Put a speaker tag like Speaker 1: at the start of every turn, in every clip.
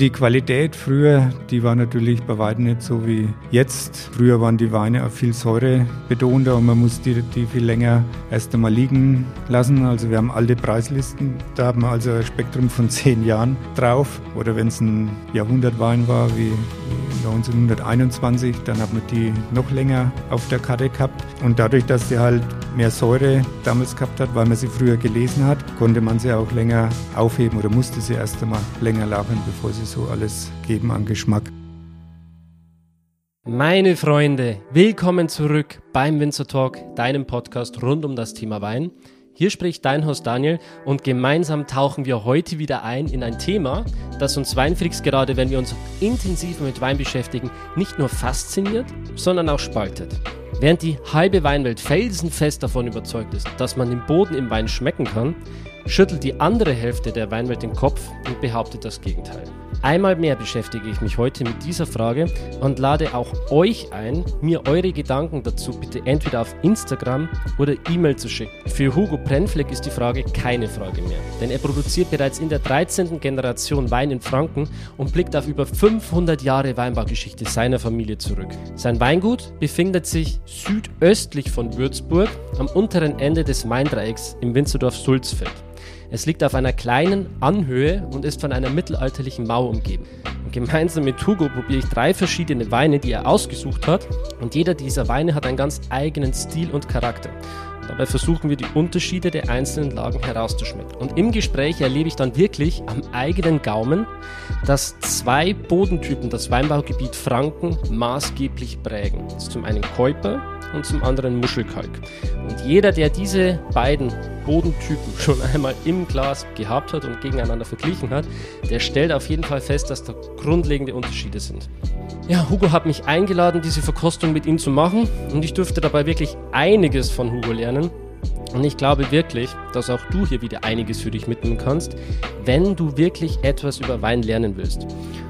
Speaker 1: Die Qualität früher, die war natürlich bei weitem nicht so wie jetzt. Früher waren die Weine auch viel säurebetonter und man musste die, die viel länger erst einmal liegen lassen. Also wir haben alte Preislisten, da haben wir also ein Spektrum von zehn Jahren drauf. Oder wenn es ein Jahrhundertwein war wie 1921, dann hat man die noch länger auf der Karte gehabt. Und dadurch, dass sie halt mehr Säure damals gehabt hat, weil man sie früher gelesen hat, konnte man sie auch länger aufheben oder musste sie erst einmal länger lagern, bevor sie so alles geben an Geschmack.
Speaker 2: Meine Freunde, willkommen zurück beim Winzer Talk, deinem Podcast rund um das Thema Wein. Hier spricht dein Host Daniel und gemeinsam tauchen wir heute wieder ein in ein Thema, das uns Weinfreaks gerade, wenn wir uns intensiv mit Wein beschäftigen, nicht nur fasziniert, sondern auch spaltet. Während die halbe Weinwelt felsenfest davon überzeugt ist, dass man den Boden im Wein schmecken kann, schüttelt die andere Hälfte der Weinwelt den Kopf und behauptet das Gegenteil. Einmal mehr beschäftige ich mich heute mit dieser Frage und lade auch euch ein, mir eure Gedanken dazu bitte entweder auf Instagram oder E-Mail zu schicken. Für Hugo Brennfleck ist die Frage keine Frage mehr, denn er produziert bereits in der 13. Generation Wein in Franken und blickt auf über 500 Jahre Weinbaugeschichte seiner Familie zurück. Sein Weingut befindet sich südöstlich von Würzburg am unteren Ende des Maindreiecks im Winzerdorf Sulzfeld. Es liegt auf einer kleinen Anhöhe und ist von einer mittelalterlichen Mauer umgeben. Und gemeinsam mit Hugo probiere ich drei verschiedene Weine, die er ausgesucht hat. Und jeder dieser Weine hat einen ganz eigenen Stil und Charakter. Dabei versuchen wir die Unterschiede der einzelnen Lagen herauszuschmecken. Und im Gespräch erlebe ich dann wirklich am eigenen Gaumen, dass zwei Bodentypen das Weinbaugebiet Franken maßgeblich prägen. Das ist zum einen Käuper und zum anderen Muschelkalk. Und jeder, der diese beiden Bodentypen schon einmal im Glas gehabt hat und gegeneinander verglichen hat, der stellt auf jeden Fall fest, dass da grundlegende Unterschiede sind. Ja, Hugo hat mich eingeladen, diese Verkostung mit ihm zu machen und ich durfte dabei wirklich einiges von Hugo lernen. Und ich glaube wirklich, dass auch du hier wieder einiges für dich mitnehmen kannst, wenn du wirklich etwas über Wein lernen willst.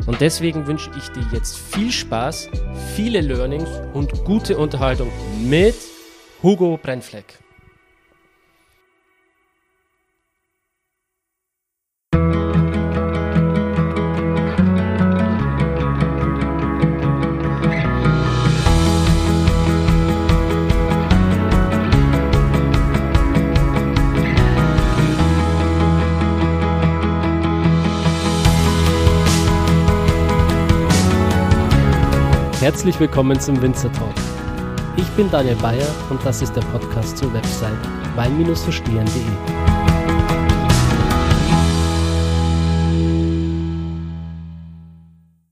Speaker 2: Und deswegen wünsche ich dir jetzt viel Spaß, viele Learnings und gute Unterhaltung mit Hugo Brennfleck. Herzlich willkommen zum Winzer Talk. Ich bin Daniel Bayer und das ist der Podcast zur Website wein-verstehen.de.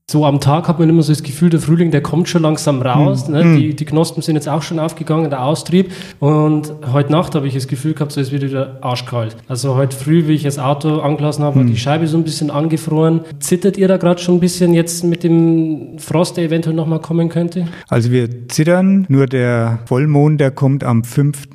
Speaker 2: so am Tag hat man immer so das Gefühl, der Frühling, der kommt schon langsam raus. Mhm. Ne? Die, die Knospen sind jetzt auch schon aufgegangen, der Austrieb. Und heute Nacht habe ich das Gefühl gehabt, so ist wieder arschkalt. Also heute früh, wie ich das Auto angelassen habe, mhm. war die Scheibe so ein bisschen angefroren. Zittert ihr da gerade schon ein bisschen jetzt mit dem Frost, der eventuell nochmal kommen könnte?
Speaker 1: Also wir zittern, nur der Vollmond, der kommt am 5.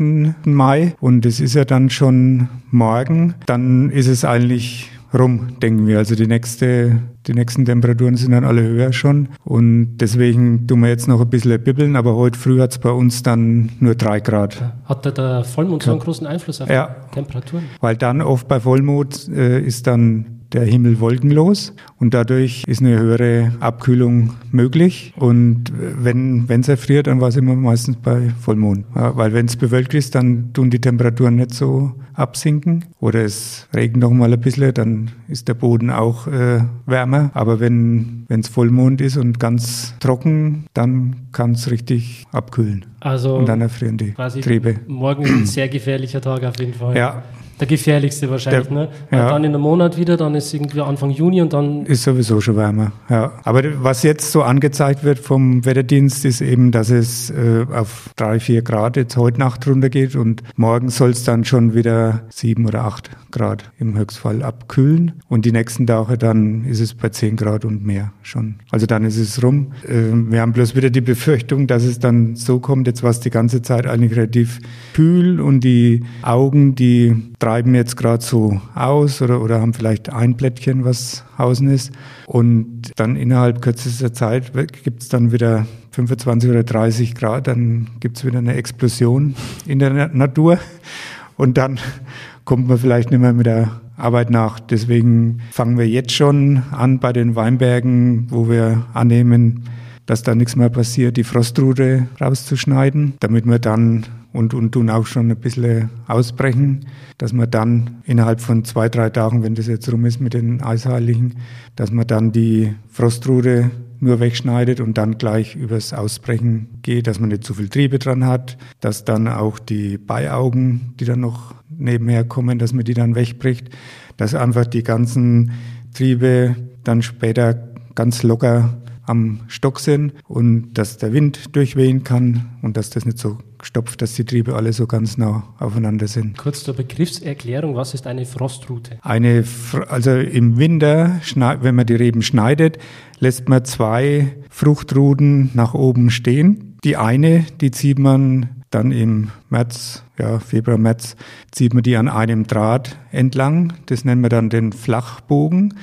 Speaker 1: Mai und es ist ja dann schon morgen. Dann ist es eigentlich rum, denken wir. Also die nächste, die nächsten Temperaturen sind dann alle höher schon. Und deswegen tun wir jetzt noch ein bisschen bibbeln, aber heute früh hat es bei uns dann nur drei Grad.
Speaker 2: Hat der Vollmond so einen großen Einfluss auf
Speaker 1: ja.
Speaker 2: die Temperaturen?
Speaker 1: Weil dann oft bei Vollmond äh, ist dann der Himmel wolkenlos und dadurch ist eine höhere Abkühlung möglich. Und wenn es erfriert, dann war es immer meistens bei Vollmond. Ja, weil wenn es bewölkt ist, dann tun die Temperaturen nicht so absinken oder es regnet noch mal ein bisschen, dann ist der Boden auch äh, wärmer. Aber wenn es Vollmond ist und ganz trocken, dann kann es richtig abkühlen.
Speaker 2: Also
Speaker 1: und dann erfrieren die Triebe.
Speaker 2: Morgen ist ein sehr gefährlicher Tag auf jeden Fall.
Speaker 1: Ja,
Speaker 2: der gefährlichste wahrscheinlich, der, ne? Ja. Dann in einem Monat wieder, dann ist irgendwie Anfang Juni und dann.
Speaker 1: Ist sowieso schon wärmer, ja. Aber was jetzt so angezeigt wird vom Wetterdienst, ist eben, dass es äh, auf drei, vier Grad jetzt heute Nacht runtergeht und morgen soll es dann schon wieder sieben oder acht Grad im Höchstfall abkühlen. Und die nächsten Tage dann ist es bei zehn Grad und mehr schon. Also dann ist es rum. Äh, wir haben bloß wieder die Befürchtung, dass es dann so kommt, jetzt war es die ganze Zeit eigentlich relativ kühl und die Augen, die treiben jetzt gerade so aus oder, oder haben vielleicht ein Blättchen, was außen ist. Und dann innerhalb kürzester Zeit gibt es dann wieder 25 oder 30 Grad, dann gibt es wieder eine Explosion in der Natur. Und dann kommt man vielleicht nicht mehr mit der Arbeit nach. Deswegen fangen wir jetzt schon an bei den Weinbergen, wo wir annehmen, dass da nichts mehr passiert, die Frostrute rauszuschneiden, damit wir dann und, und tun auch schon ein bisschen ausbrechen, dass man dann innerhalb von zwei, drei Tagen, wenn das jetzt rum ist mit den Eisheiligen, dass man dann die Frostrute nur wegschneidet und dann gleich übers Ausbrechen geht, dass man nicht zu viel Triebe dran hat, dass dann auch die Beiaugen, die dann noch nebenher kommen, dass man die dann wegbricht, dass einfach die ganzen Triebe dann später ganz locker am Stock sind und dass der Wind durchwehen kann und dass das nicht so stopft, dass die Triebe alle so ganz nah aufeinander sind.
Speaker 2: Kurz zur Begriffserklärung, was ist eine Frostrute?
Speaker 1: Eine, also im Winter, wenn man die Reben schneidet, lässt man zwei Fruchtruten nach oben stehen. Die eine, die zieht man dann im März, ja, Februar, März, zieht man die an einem Draht entlang. Das nennen wir dann den Flachbogen.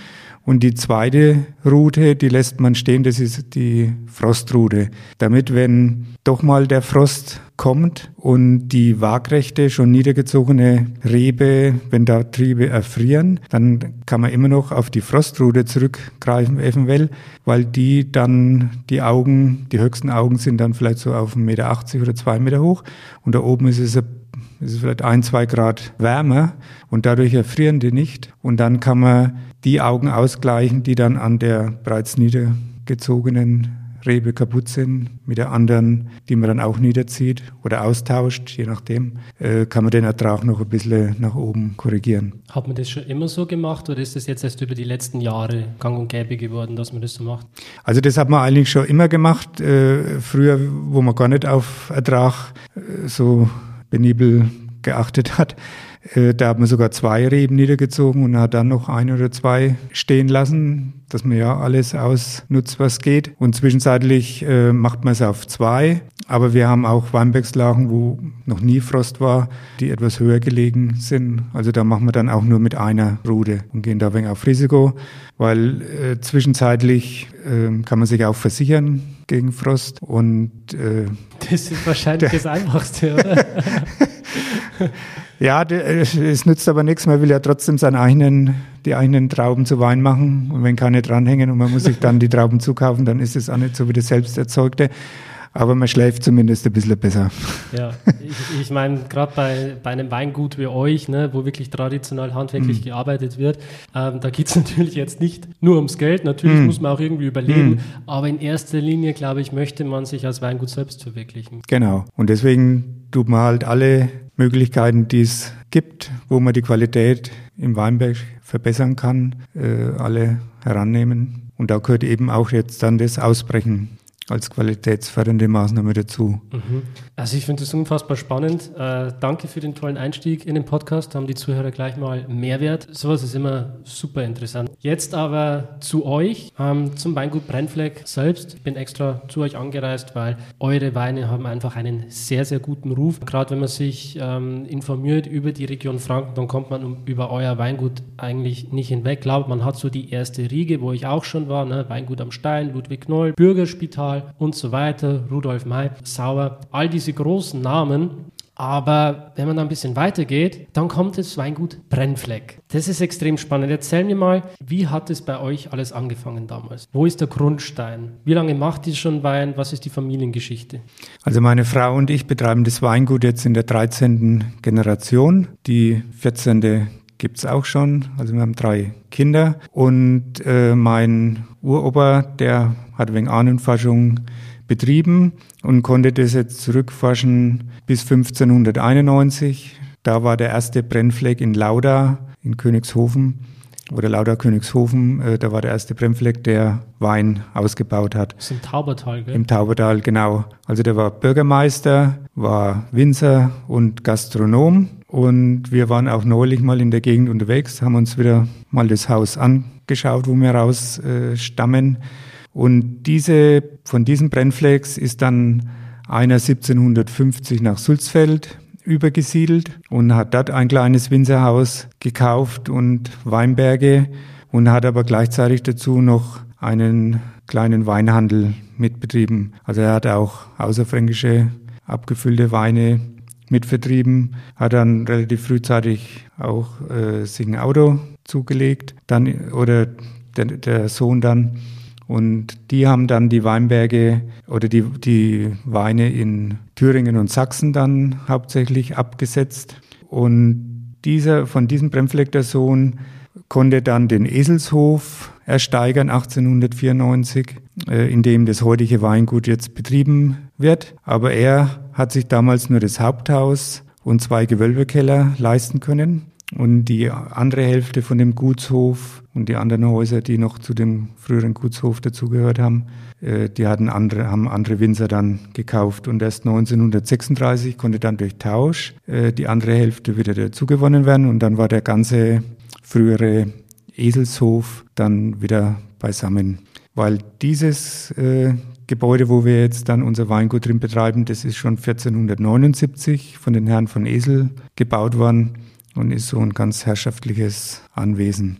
Speaker 1: Und die zweite Route, die lässt man stehen, das ist die Frostrute. Damit, wenn doch mal der Frost kommt und die waagrechte, schon niedergezogene Rebe, wenn da Triebe erfrieren, dann kann man immer noch auf die Frostrute zurückgreifen, eventuell, weil die dann, die Augen, die höchsten Augen sind dann vielleicht so auf 1,80 Meter oder 2 Meter hoch und da oben ist es ein es ist vielleicht ein, zwei Grad wärmer und dadurch erfrieren die nicht. Und dann kann man die Augen ausgleichen, die dann an der bereits niedergezogenen Rebe kaputt sind, mit der anderen, die man dann auch niederzieht oder austauscht, je nachdem, äh, kann man den Ertrag noch ein bisschen nach oben korrigieren.
Speaker 2: Hat man das schon immer so gemacht oder ist das jetzt erst über die letzten Jahre gang und gäbe geworden, dass man das so macht?
Speaker 1: Also das hat man eigentlich schon immer gemacht. Äh, früher, wo man gar nicht auf Ertrag äh, so penibel geachtet hat. Äh, da hat man sogar zwei Reben niedergezogen und hat dann noch ein oder zwei stehen lassen, dass man ja alles ausnutzt, was geht. Und zwischenzeitlich äh, macht man es auf zwei. Aber wir haben auch Weinbergslagen, wo noch nie Frost war, die etwas höher gelegen sind. Also da machen wir dann auch nur mit einer Rute und gehen da ein wenig auf Risiko, weil äh, zwischenzeitlich äh, kann man sich auch versichern gegen Frost und
Speaker 2: äh, das ist wahrscheinlich das Einfachste, oder?
Speaker 1: Ja, es nützt aber nichts. Man will ja trotzdem seine eigenen, die eigenen Trauben zu Wein machen. Und wenn keine dranhängen und man muss sich dann die Trauben zukaufen, dann ist es auch nicht so wie das selbsterzeugte aber man schläft zumindest ein bisschen besser.
Speaker 2: Ja, ich, ich meine, gerade bei, bei einem Weingut wie euch, ne, wo wirklich traditionell handwerklich mm. gearbeitet wird, ähm, da geht es natürlich jetzt nicht nur ums Geld, natürlich mm. muss man auch irgendwie überleben, mm. aber in erster Linie, glaube ich, möchte man sich als Weingut selbst verwirklichen.
Speaker 1: Genau, und deswegen tut man halt alle Möglichkeiten, die es gibt, wo man die Qualität im Weinberg verbessern kann, äh, alle herannehmen. Und da gehört eben auch jetzt dann das Ausbrechen als qualitätsfördernde Maßnahme dazu.
Speaker 2: Mhm. Also ich finde das unfassbar spannend. Äh, danke für den tollen Einstieg in den Podcast. Da haben die Zuhörer gleich mal Mehrwert. Sowas ist immer super interessant. Jetzt aber zu euch, ähm, zum Weingut Brennfleck selbst. Ich bin extra zu euch angereist, weil eure Weine haben einfach einen sehr, sehr guten Ruf. Gerade wenn man sich ähm, informiert über die Region Franken, dann kommt man um, über euer Weingut eigentlich nicht hinweg. Glaubt, man hat so die erste Riege, wo ich auch schon war, ne? Weingut am Stein, Ludwig Noll, Bürgerspital, und so weiter, Rudolf May, Sauer, all diese großen Namen. Aber wenn man da ein bisschen weitergeht, dann kommt das Weingut Brennfleck. Das ist extrem spannend. Erzähl mir mal, wie hat es bei euch alles angefangen damals? Wo ist der Grundstein? Wie lange macht ihr schon Wein? Was ist die Familiengeschichte?
Speaker 1: Also meine Frau und ich betreiben das Weingut jetzt in der 13. Generation. Die 14 gibt es auch schon. Also wir haben drei Kinder. Und äh, mein Uropa, der hat wegen Ahnenforschung betrieben und konnte das jetzt zurückforschen bis 1591. Da war der erste Brennfleck in Lauda in Königshofen oder Lauda Königshofen, äh, da war der erste Brennfleck, der Wein ausgebaut hat.
Speaker 2: Das ist im Taubertal, gell?
Speaker 1: Im Taubertal, genau. Also der war Bürgermeister, war Winzer und Gastronom und wir waren auch neulich mal in der Gegend unterwegs, haben uns wieder mal das Haus angeschaut, wo wir raus äh, stammen. Und diese, von diesen Brennflex ist dann einer 1750 nach Sulzfeld übergesiedelt und hat dort ein kleines Winzerhaus gekauft und Weinberge und hat aber gleichzeitig dazu noch einen kleinen Weinhandel mitbetrieben. Also er hat auch außerfränkische abgefüllte Weine mitvertrieben, hat dann relativ frühzeitig auch äh, sich ein Auto zugelegt, dann oder der, der Sohn dann. Und die haben dann die Weinberge oder die, die Weine in Thüringen und Sachsen dann hauptsächlich abgesetzt. Und dieser, von diesem Bremfleck, Sohn, konnte dann den Eselshof ersteigern 1894, äh, in dem das heutige Weingut jetzt betrieben wird. Aber er hat sich damals nur das Haupthaus und zwei Gewölbekeller leisten können. Und die andere Hälfte von dem Gutshof und die anderen Häuser, die noch zu dem früheren Gutshof dazugehört haben, äh, die hatten andere, haben andere Winzer dann gekauft. Und erst 1936 konnte dann durch Tausch äh, die andere Hälfte wieder dazugewonnen werden. Und dann war der ganze frühere Eselshof dann wieder beisammen. Weil dieses äh, Gebäude, wo wir jetzt dann unser Weingut drin betreiben, das ist schon 1479 von den Herren von Esel gebaut worden und ist so ein ganz herrschaftliches Anwesen.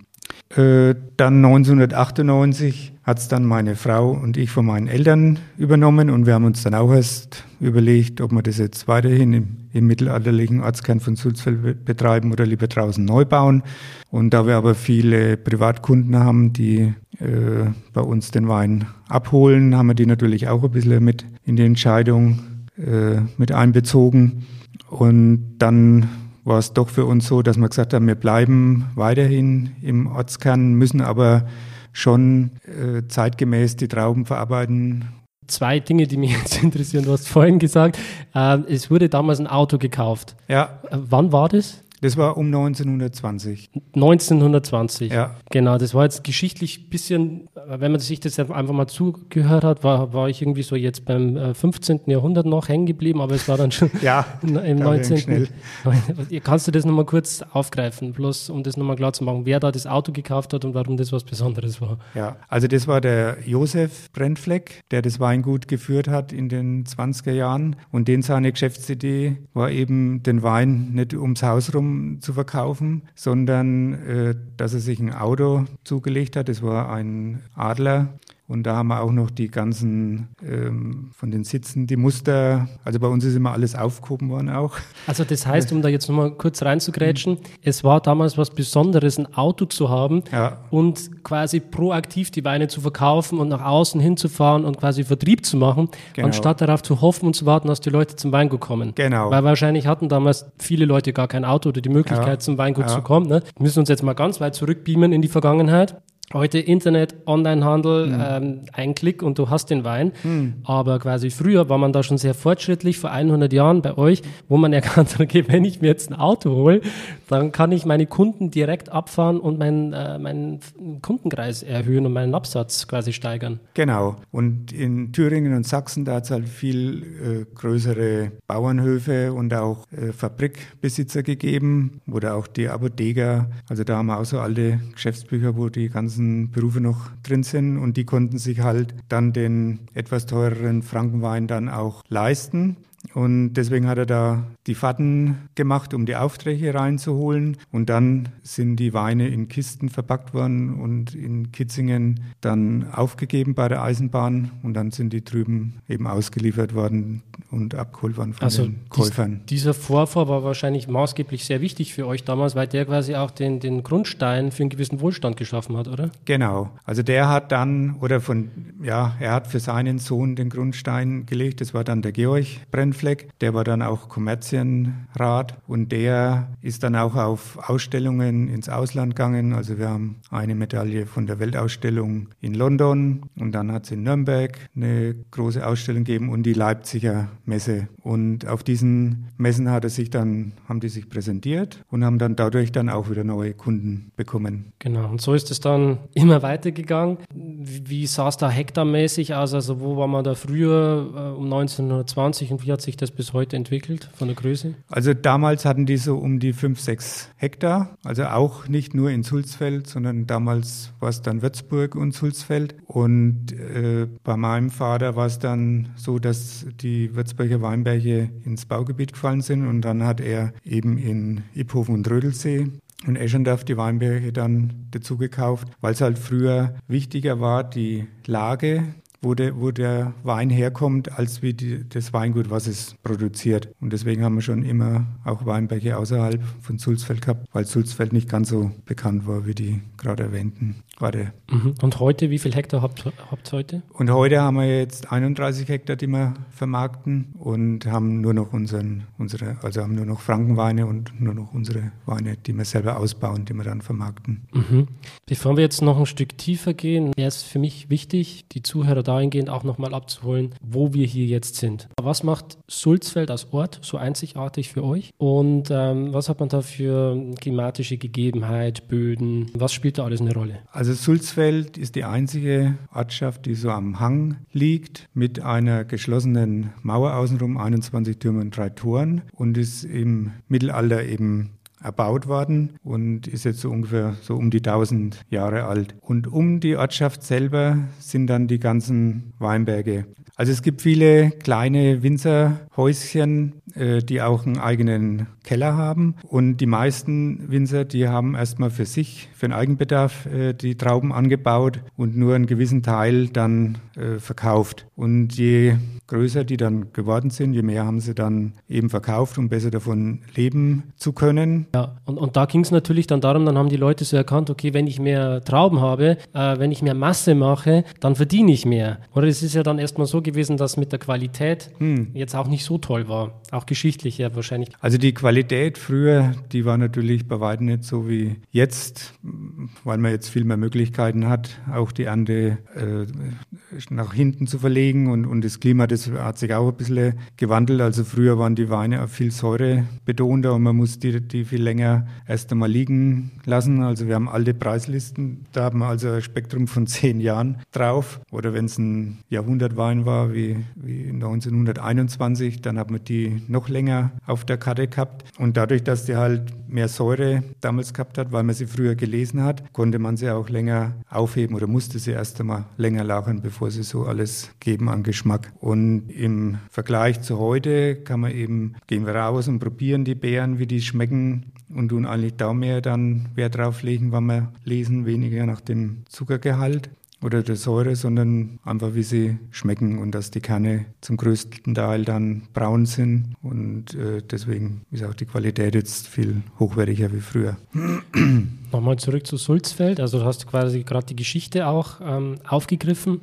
Speaker 1: Äh, dann 1998 hat es dann meine Frau und ich von meinen Eltern übernommen und wir haben uns dann auch erst überlegt, ob wir das jetzt weiterhin im, im mittelalterlichen Ortskern von Sulzfeld betreiben oder lieber draußen neu bauen. Und da wir aber viele Privatkunden haben, die äh, bei uns den Wein abholen, haben wir die natürlich auch ein bisschen mit in die Entscheidung äh, mit einbezogen. Und dann war es doch für uns so, dass wir gesagt haben, wir bleiben weiterhin im Ortskern, müssen aber schon äh, zeitgemäß die Trauben verarbeiten.
Speaker 2: Zwei Dinge, die mich jetzt interessieren. Du hast vorhin gesagt, äh, es wurde damals ein Auto gekauft.
Speaker 1: Ja.
Speaker 2: Äh, wann war das?
Speaker 1: Das war um 1920.
Speaker 2: 1920.
Speaker 1: Ja.
Speaker 2: Genau, das war jetzt geschichtlich ein bisschen, wenn man sich das einfach mal zugehört hat, war, war ich irgendwie so jetzt beim 15. Äh, Jahrhundert noch hängen geblieben, aber es war dann schon
Speaker 1: ja,
Speaker 2: im 19. Kannst du das nochmal kurz aufgreifen, bloß um das nochmal klar zu machen, wer da das Auto gekauft hat und warum das was Besonderes war?
Speaker 1: Ja, also das war der Josef Brennfleck, der das Weingut geführt hat in den 20er Jahren und den seine Geschäftsidee war eben, den Wein nicht ums Haus rum zu verkaufen, sondern äh, dass er sich ein Auto zugelegt hat. Das war ein Adler und da haben wir auch noch die ganzen ähm, von den Sitzen, die Muster. Also bei uns ist immer alles aufgehoben worden auch.
Speaker 2: Also das heißt, um da jetzt nochmal kurz reinzugrätschen, mhm. es war damals was Besonderes, ein Auto zu haben
Speaker 1: ja.
Speaker 2: und quasi proaktiv die Weine zu verkaufen und nach außen hinzufahren und quasi Vertrieb zu machen, genau. anstatt darauf zu hoffen und zu warten, dass die Leute zum Weingut kommen.
Speaker 1: Genau.
Speaker 2: Weil wahrscheinlich hatten damals viele Leute gar kein Auto oder die Möglichkeit, ja. zum Weingut ja. zu kommen. Ne? Wir müssen uns jetzt mal ganz weit zurückbeamen in die Vergangenheit. Heute Internet, Onlinehandel, mhm. ähm, ein Klick und du hast den Wein. Mhm. Aber quasi früher war man da schon sehr fortschrittlich, vor 100 Jahren bei euch, wo man erkannt hat, okay, wenn ich mir jetzt ein Auto hole, dann kann ich meine Kunden direkt abfahren und meinen, äh, meinen Kundenkreis erhöhen und meinen Absatz quasi steigern.
Speaker 1: Genau. Und in Thüringen und Sachsen, da hat es halt viel äh, größere Bauernhöfe und auch äh, Fabrikbesitzer gegeben oder auch die Apotheker. Also da haben wir auch so alte Geschäftsbücher, wo die ganzen ganzen Berufe noch drin sind und die konnten sich halt dann den etwas teureren Frankenwein dann auch leisten. Und deswegen hat er da die Fahrten gemacht, um die Aufträge reinzuholen. Und dann sind die Weine in Kisten verpackt worden und in Kitzingen dann aufgegeben bei der Eisenbahn. Und dann sind die drüben eben ausgeliefert worden und abgeholt worden von also den Käufern.
Speaker 2: Dies, dieser Vorfahr war wahrscheinlich maßgeblich sehr wichtig für euch damals, weil der quasi auch den, den Grundstein für einen gewissen Wohlstand geschaffen hat, oder?
Speaker 1: Genau. Also der hat dann, oder von, ja, er hat für seinen Sohn den Grundstein gelegt. Das war dann der Georg Brennfleck. Der war dann auch Kommerzienrat und der ist dann auch auf Ausstellungen ins Ausland gegangen. Also wir haben eine Medaille von der Weltausstellung in London und dann hat es in Nürnberg eine große Ausstellung gegeben und die Leipziger Messe. Und auf diesen Messen hat er sich dann, haben die sich präsentiert und haben dann dadurch dann auch wieder neue Kunden bekommen.
Speaker 2: Genau, und so ist es dann immer weitergegangen. Wie sah es da hektarmäßig aus? Also wo war man da früher äh, um 1920 und wie hat sich das bis heute entwickelt von der Größe?
Speaker 1: Also damals hatten die so um die 5, 6 Hektar. Also auch nicht nur in Sulzfeld, sondern damals war es dann Würzburg und Sulzfeld. Und äh, bei meinem Vater war es dann so, dass die Würzburger Weinberge ins Baugebiet gefallen sind. Und dann hat er eben in Iphofen und Rödelsee und Eschendorf die Weinberge dann dazu gekauft, weil es halt früher wichtiger war, die Lage wo der, wo der Wein herkommt, als wie die, das Weingut, was es produziert. Und deswegen haben wir schon immer auch Weinberge außerhalb von Sulzfeld gehabt, weil Sulzfeld nicht ganz so bekannt war wie die gerade erwähnten Orte.
Speaker 2: Mhm. Und heute, wie viel Hektar habt ihr heute?
Speaker 1: Und heute haben wir jetzt 31 Hektar, die wir vermarkten und haben nur noch unseren, unsere, also haben nur noch Frankenweine und nur noch unsere Weine, die wir selber ausbauen, die wir dann vermarkten.
Speaker 2: Mhm. Bevor wir jetzt noch ein Stück tiefer gehen, wäre es für mich wichtig, die Zuhörer dahingehend auch nochmal abzuholen, wo wir hier jetzt sind. Was macht Sulzfeld als Ort so einzigartig für euch? Und ähm, was hat man da für klimatische Gegebenheit, Böden? Was spielt da alles eine Rolle?
Speaker 1: Also Sulzfeld ist die einzige Ortschaft, die so am Hang liegt, mit einer geschlossenen Mauer außenrum, 21 Türme und drei Toren und ist im Mittelalter eben erbaut worden und ist jetzt so ungefähr so um die 1000 Jahre alt. Und um die Ortschaft selber sind dann die ganzen Weinberge. Also es gibt viele kleine Winzerhäuschen, äh, die auch einen eigenen Keller haben. Und die meisten Winzer, die haben erstmal für sich, für den Eigenbedarf, äh, die Trauben angebaut und nur einen gewissen Teil dann äh, verkauft. Und je größer die dann geworden sind, je mehr haben sie dann eben verkauft, um besser davon leben zu können.
Speaker 2: Ja, und, und da ging es natürlich dann darum, dann haben die Leute so erkannt, okay, wenn ich mehr Trauben habe, äh, wenn ich mehr Masse mache, dann verdiene ich mehr. Oder es ist ja dann erstmal so gewesen, dass mit der Qualität hm. jetzt auch nicht so toll war. Auch geschichtlich ja wahrscheinlich.
Speaker 1: Also die Qualität früher, die war natürlich bei weitem nicht so wie jetzt, weil man jetzt viel mehr Möglichkeiten hat, auch die Ernte äh, nach hinten zu verlegen und, und das Klima, das hat sich auch ein bisschen gewandelt. Also früher waren die Weine auch viel säurebetonter und man musste die, die viel länger erst einmal liegen lassen. Also wir haben alte Preislisten, da haben wir also ein Spektrum von zehn Jahren drauf. Oder wenn es ein Jahrhundertwein war, wie, wie 1921, dann haben wir die noch länger auf der Karte gehabt. Und dadurch, dass die halt mehr Säure damals gehabt hat, weil man sie früher gelesen hat, konnte man sie auch länger aufheben oder musste sie erst einmal länger lagern, bevor sie so alles geben an Geschmack. Und im Vergleich zu heute kann man eben, gehen wir raus und probieren die Beeren, wie die schmecken und tun eigentlich da mehr dann Wert drauf legen, wenn wir lesen, weniger nach dem Zuckergehalt oder der Säure, sondern einfach wie sie schmecken und dass die Kerne zum größten Teil dann braun sind und äh, deswegen ist auch die Qualität jetzt viel hochwertiger wie früher.
Speaker 2: Nochmal zurück zu Sulzfeld, also du hast quasi gerade die Geschichte auch ähm, aufgegriffen.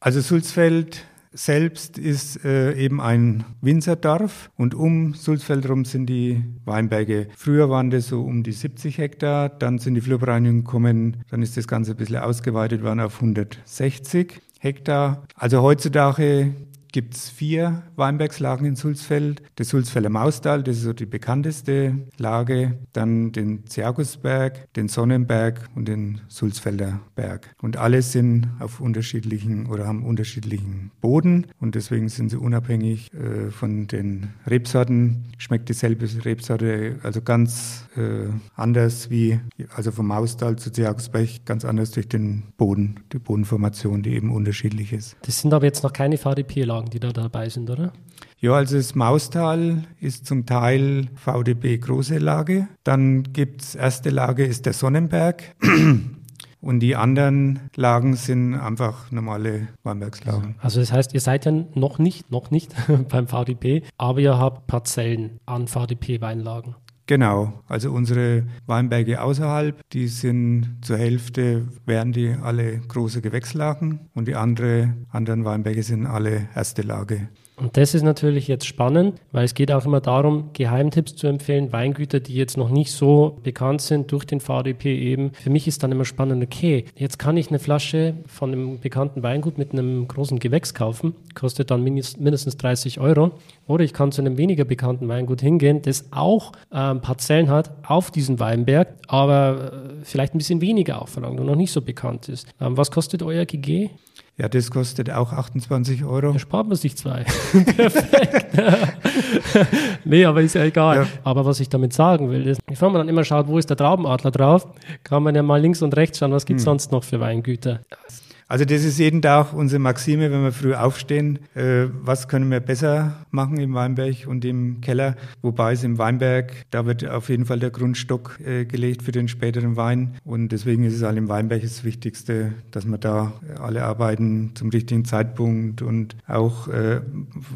Speaker 1: Also Sulzfeld selbst ist äh, eben ein Winzerdorf und um Sulzfeld herum sind die Weinberge. Früher waren das so um die 70 Hektar, dann sind die Flurbereinigungen gekommen, dann ist das Ganze ein bisschen ausgeweitet worden auf 160 Hektar. Also heutzutage gibt es vier Weinbergslagen in Sulzfeld. Das Sulzfelder Maustal, das ist so die bekannteste Lage. Dann den Zergusberg, den Sonnenberg und den Sulzfelder Berg. Und alle sind auf unterschiedlichen oder haben unterschiedlichen Boden und deswegen sind sie unabhängig äh, von den Rebsorten. Schmeckt dieselbe Rebsorte also ganz äh, anders wie, also vom Maustal zu Zergusberg ganz anders durch den Boden, die Bodenformation, die eben unterschiedlich ist.
Speaker 2: Das sind aber jetzt noch keine VDP-Lagen. Lagen, die da dabei sind, oder?
Speaker 1: Ja, also das Maustal ist zum Teil VDB große Lage. Dann gibt es erste Lage ist der Sonnenberg. Und die anderen Lagen sind einfach normale Weinbergslagen.
Speaker 2: Also das heißt, ihr seid ja noch nicht, noch nicht beim VDP, aber ihr habt Parzellen an VDP-Weinlagen.
Speaker 1: Genau, also unsere Weinberge außerhalb, die sind zur Hälfte, wären die alle große Gewächslagen und die andere, anderen Weinberge sind alle erste Lage.
Speaker 2: Und das ist natürlich jetzt spannend, weil es geht auch immer darum, Geheimtipps zu empfehlen, Weingüter, die jetzt noch nicht so bekannt sind durch den VDP eben. Für mich ist dann immer spannend, okay, jetzt kann ich eine Flasche von einem bekannten Weingut mit einem großen Gewächs kaufen, kostet dann mindestens 30 Euro. Oder ich kann zu einem weniger bekannten Weingut hingehen, das auch ähm, Parzellen hat auf diesem Weinberg, aber äh, vielleicht ein bisschen weniger aufverlangt und noch nicht so bekannt ist. Ähm, was kostet euer GG?
Speaker 1: Ja, das kostet auch 28 Euro.
Speaker 2: Da spart man sich zwei. Perfekt. nee, aber ist ja egal. Ja. Aber was ich damit sagen will, ist, bevor man dann immer schaut, wo ist der Traubenadler drauf, kann man ja mal links und rechts schauen, was gibt es hm. sonst noch für Weingüter.
Speaker 1: Also das ist jeden Tag unsere Maxime, wenn wir früh aufstehen. Äh, was können wir besser machen im Weinberg und im Keller? Wobei es im Weinberg, da wird auf jeden Fall der Grundstock äh, gelegt für den späteren Wein. Und deswegen ist es halt im Weinberg das Wichtigste, dass man da alle Arbeiten zum richtigen Zeitpunkt und auch äh,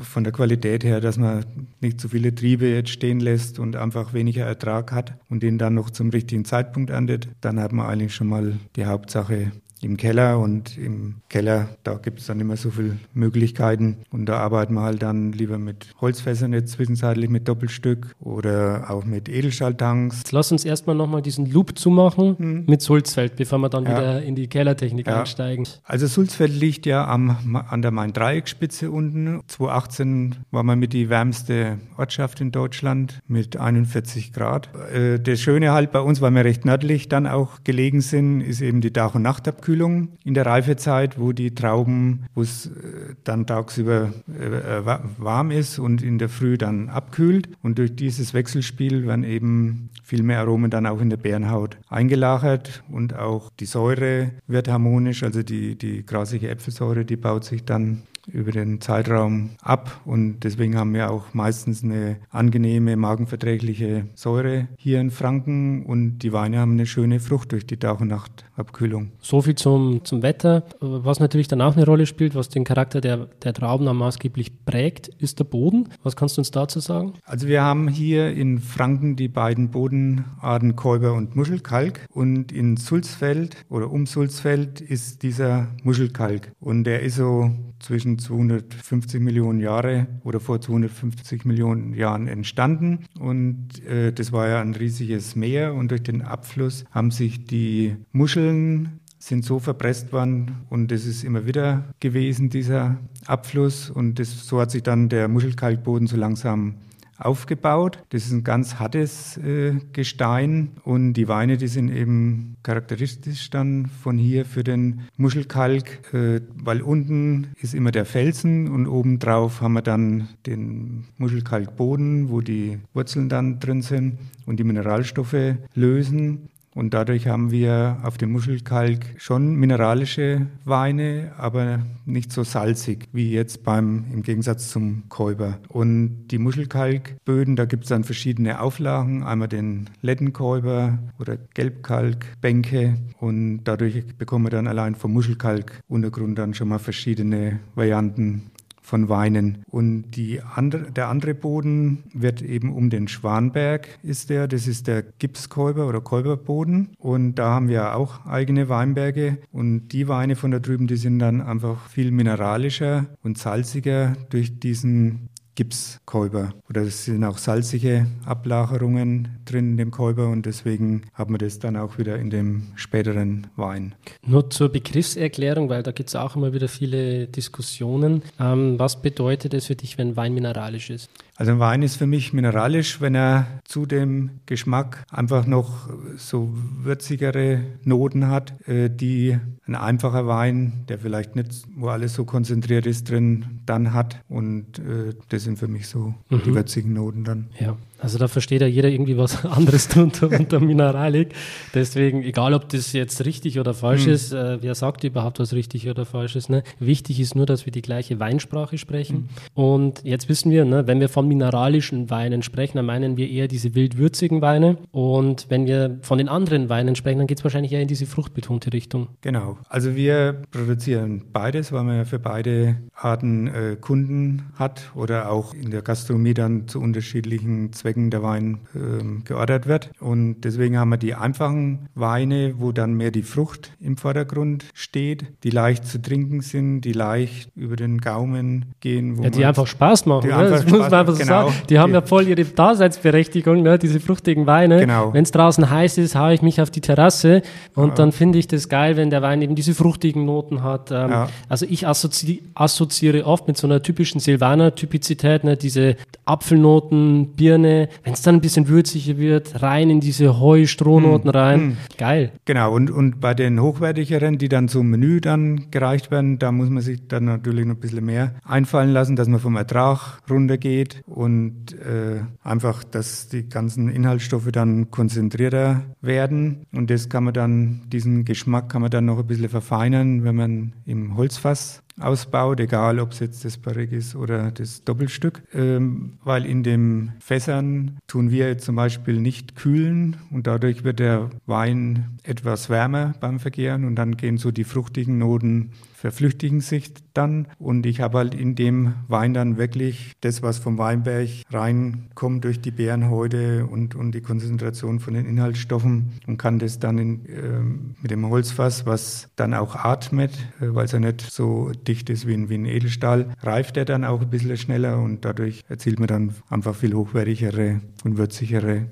Speaker 1: von der Qualität her, dass man nicht zu viele Triebe jetzt stehen lässt und einfach weniger Ertrag hat und den dann noch zum richtigen Zeitpunkt erntet. Dann hat man eigentlich schon mal die Hauptsache im Keller und im Keller, da gibt es dann immer so viele Möglichkeiten und da arbeiten wir halt dann lieber mit Holzfässern jetzt zwischenzeitlich mit Doppelstück oder auch mit Edelstahltanks.
Speaker 2: Jetzt lass uns erstmal nochmal diesen Loop zumachen hm. mit Sulzfeld, bevor wir dann ja. wieder in die Kellertechnik ja. einsteigen.
Speaker 1: Also Sulzfeld liegt ja am, an der Main-Dreieckspitze unten. 2018 war man mit die wärmste Ortschaft in Deutschland mit 41 Grad. Äh, das Schöne halt bei uns, weil wir recht nördlich dann auch gelegen sind, ist eben die Tag- und Nachtabkühlung. Abkühlung in der Reifezeit, wo die Trauben, wo es äh, dann tagsüber äh, warm ist und in der Früh dann abkühlt. Und durch dieses Wechselspiel werden eben viel mehr Aromen dann auch in der Bärenhaut eingelagert und auch die Säure wird harmonisch, also die, die grasige Äpfelsäure, die baut sich dann über den Zeitraum ab und deswegen haben wir auch meistens eine angenehme magenverträgliche Säure hier in Franken und die Weine haben eine schöne Frucht durch die Tag- und Nachtabkühlung.
Speaker 2: So viel zum, zum Wetter. Was natürlich dann auch eine Rolle spielt, was den Charakter der, der Trauben dann maßgeblich prägt, ist der Boden. Was kannst du uns dazu sagen?
Speaker 1: Also wir haben hier in Franken die beiden Bodenarten Käuber und Muschelkalk und in Sulzfeld oder um Sulzfeld ist dieser Muschelkalk und der ist so zwischen 250 Millionen Jahre oder vor 250 Millionen Jahren entstanden. Und äh, das war ja ein riesiges Meer und durch den Abfluss haben sich die Muscheln sind so verpresst worden und das ist immer wieder gewesen, dieser Abfluss. Und das, so hat sich dann der Muschelkalkboden so langsam aufgebaut. Das ist ein ganz hartes äh, Gestein und die Weine, die sind eben charakteristisch dann von hier für den Muschelkalk, äh, weil unten ist immer der Felsen und obendrauf haben wir dann den Muschelkalkboden, wo die Wurzeln dann drin sind und die Mineralstoffe lösen. Und dadurch haben wir auf dem Muschelkalk schon mineralische Weine, aber nicht so salzig wie jetzt beim, im Gegensatz zum Käuber. Und die Muschelkalkböden, da gibt es dann verschiedene Auflagen. Einmal den Lettenkäuber oder Gelbkalkbänke. Und dadurch bekommen wir dann allein vom Muschelkalkuntergrund dann schon mal verschiedene Varianten von Weinen. Und andre, der andere Boden wird eben um den Schwanberg ist der, das ist der Gipskäuber oder Käuberboden. Und da haben wir auch eigene Weinberge. Und die Weine von da drüben, die sind dann einfach viel mineralischer und salziger durch diesen Gipskäuber. Oder es sind auch salzige Ablagerungen drin in dem Käuber und deswegen haben wir das dann auch wieder in dem späteren Wein.
Speaker 2: Nur zur Begriffserklärung, weil da gibt es auch immer wieder viele Diskussionen. Ähm, was bedeutet es für dich, wenn Wein mineralisch ist?
Speaker 1: Also ein Wein ist für mich mineralisch, wenn er zu dem Geschmack einfach noch so würzigere Noten hat, äh, die ein einfacher Wein, der vielleicht nicht, wo alles so konzentriert ist drin, dann hat. Und äh, das sind für mich so mhm. die würzigen Noten dann.
Speaker 2: Ja. Also da versteht ja jeder irgendwie was anderes drunter unter Mineralik. Deswegen, egal ob das jetzt richtig oder falsch mhm. ist, äh, wer sagt überhaupt, was richtig oder falsch ist. Ne? Wichtig ist nur, dass wir die gleiche Weinsprache sprechen. Mhm. Und jetzt wissen wir, ne, wenn wir von mineralischen Weinen sprechen, dann meinen wir eher diese wildwürzigen Weine. Und wenn wir von den anderen Weinen sprechen, dann geht es wahrscheinlich eher in diese fruchtbetonte Richtung.
Speaker 1: Genau. Also wir produzieren beides, weil man ja für beide Arten äh, Kunden hat oder auch in der Gastronomie dann zu unterschiedlichen Zwecken Zwecken der Wein äh, geordert wird. Und deswegen haben wir die einfachen Weine, wo dann mehr die Frucht im Vordergrund steht, die leicht zu trinken sind, die leicht über den Gaumen gehen.
Speaker 2: ja, die einfach Spaß machen. Ne? Einfach das muss man einfach so genau. sagen. Die haben die, ja voll ihre Daseinsberechtigung, ne? diese fruchtigen Weine. Genau. Wenn es draußen heiß ist, haue ich mich auf die Terrasse und ja. dann finde ich das geil, wenn der Wein eben diese fruchtigen Noten hat. Ähm, ja. Also ich assozi assoziiere oft mit so einer typischen Silvaner-Typizität, ne? diese Apfelnoten, Birne, Wenn es dann ein bisschen würziger wird, rein in diese Heu-Strohnoten mm, rein. Mm. Geil.
Speaker 1: Genau, und, und bei den hochwertigeren, die dann zum Menü dann gereicht werden, da muss man sich dann natürlich noch ein bisschen mehr einfallen lassen, dass man vom Ertrag runtergeht und äh, einfach, dass die ganzen Inhaltsstoffe dann konzentrierter werden. Und das kann man dann, diesen Geschmack kann man dann noch ein bisschen verfeinern, wenn man im Holzfass ausbaut, egal ob es jetzt das Barrique ist oder das Doppelstück, ähm, weil in den Fässern tun wir zum Beispiel nicht kühlen und dadurch wird der Wein etwas wärmer beim Verkehren und dann gehen so die fruchtigen Noten verflüchtigen sich dann. Und ich habe halt in dem Wein dann wirklich das, was vom Weinberg reinkommt durch die Beerenhäute und, und die Konzentration von den Inhaltsstoffen und kann das dann in, äh, mit dem Holzfass, was dann auch atmet, äh, weil es ja nicht so dicht ist wie ein, wie ein Edelstahl, reift er dann auch ein bisschen schneller und dadurch erzielt man dann einfach viel hochwertigere und würzigere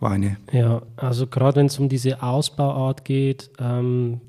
Speaker 1: Weine.
Speaker 2: Ja, also gerade wenn es um diese Ausbauart geht, ähm,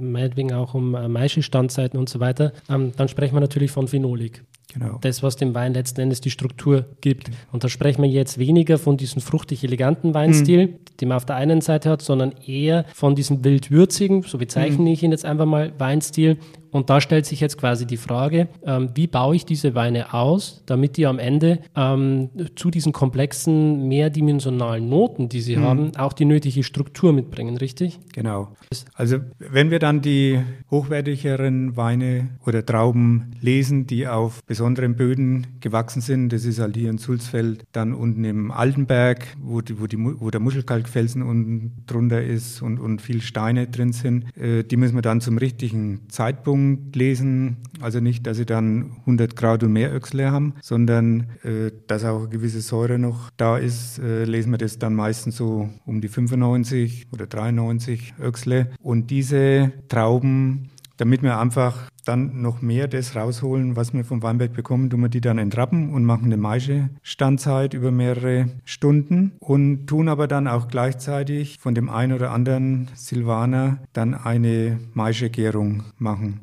Speaker 2: meinetwegen auch um äh, Maischestandzeiten und so weiter, ähm, dann sprechen wir natürlich von Phenolik. Genau. Das, was dem Wein letzten Endes die Struktur gibt. Und da sprechen wir jetzt weniger von diesem fruchtig eleganten Weinstil, mhm. den man auf der einen Seite hat, sondern eher von diesem wild-würzigen, so bezeichne mhm. ich ihn jetzt einfach mal, Weinstil, und da stellt sich jetzt quasi die Frage, ähm, wie baue ich diese Weine aus, damit die am Ende ähm, zu diesen komplexen, mehrdimensionalen Noten, die sie mhm. haben, auch die nötige Struktur mitbringen, richtig?
Speaker 1: Genau. Also wenn wir dann die hochwertigeren Weine oder Trauben lesen, die auf besonderen Böden gewachsen sind, das ist halt hier in Sulzfeld, dann unten im Altenberg, wo, die, wo, die, wo der Muschelkalkfelsen unten drunter ist und, und viel Steine drin sind, äh, die müssen wir dann zum richtigen Zeitpunkt Mischung lesen. Also nicht, dass sie dann 100 Grad und mehr Öchsle haben, sondern äh, dass auch eine gewisse Säure noch da ist. Äh, lesen wir das dann meistens so um die 95 oder 93 Öchsle. Und diese Trauben damit wir einfach dann noch mehr das rausholen, was wir vom Weinberg bekommen, tun wir die dann entrappen und machen eine Maische-Standzeit über mehrere Stunden und tun aber dann auch gleichzeitig von dem einen oder anderen Silvaner dann eine Maische-Gärung machen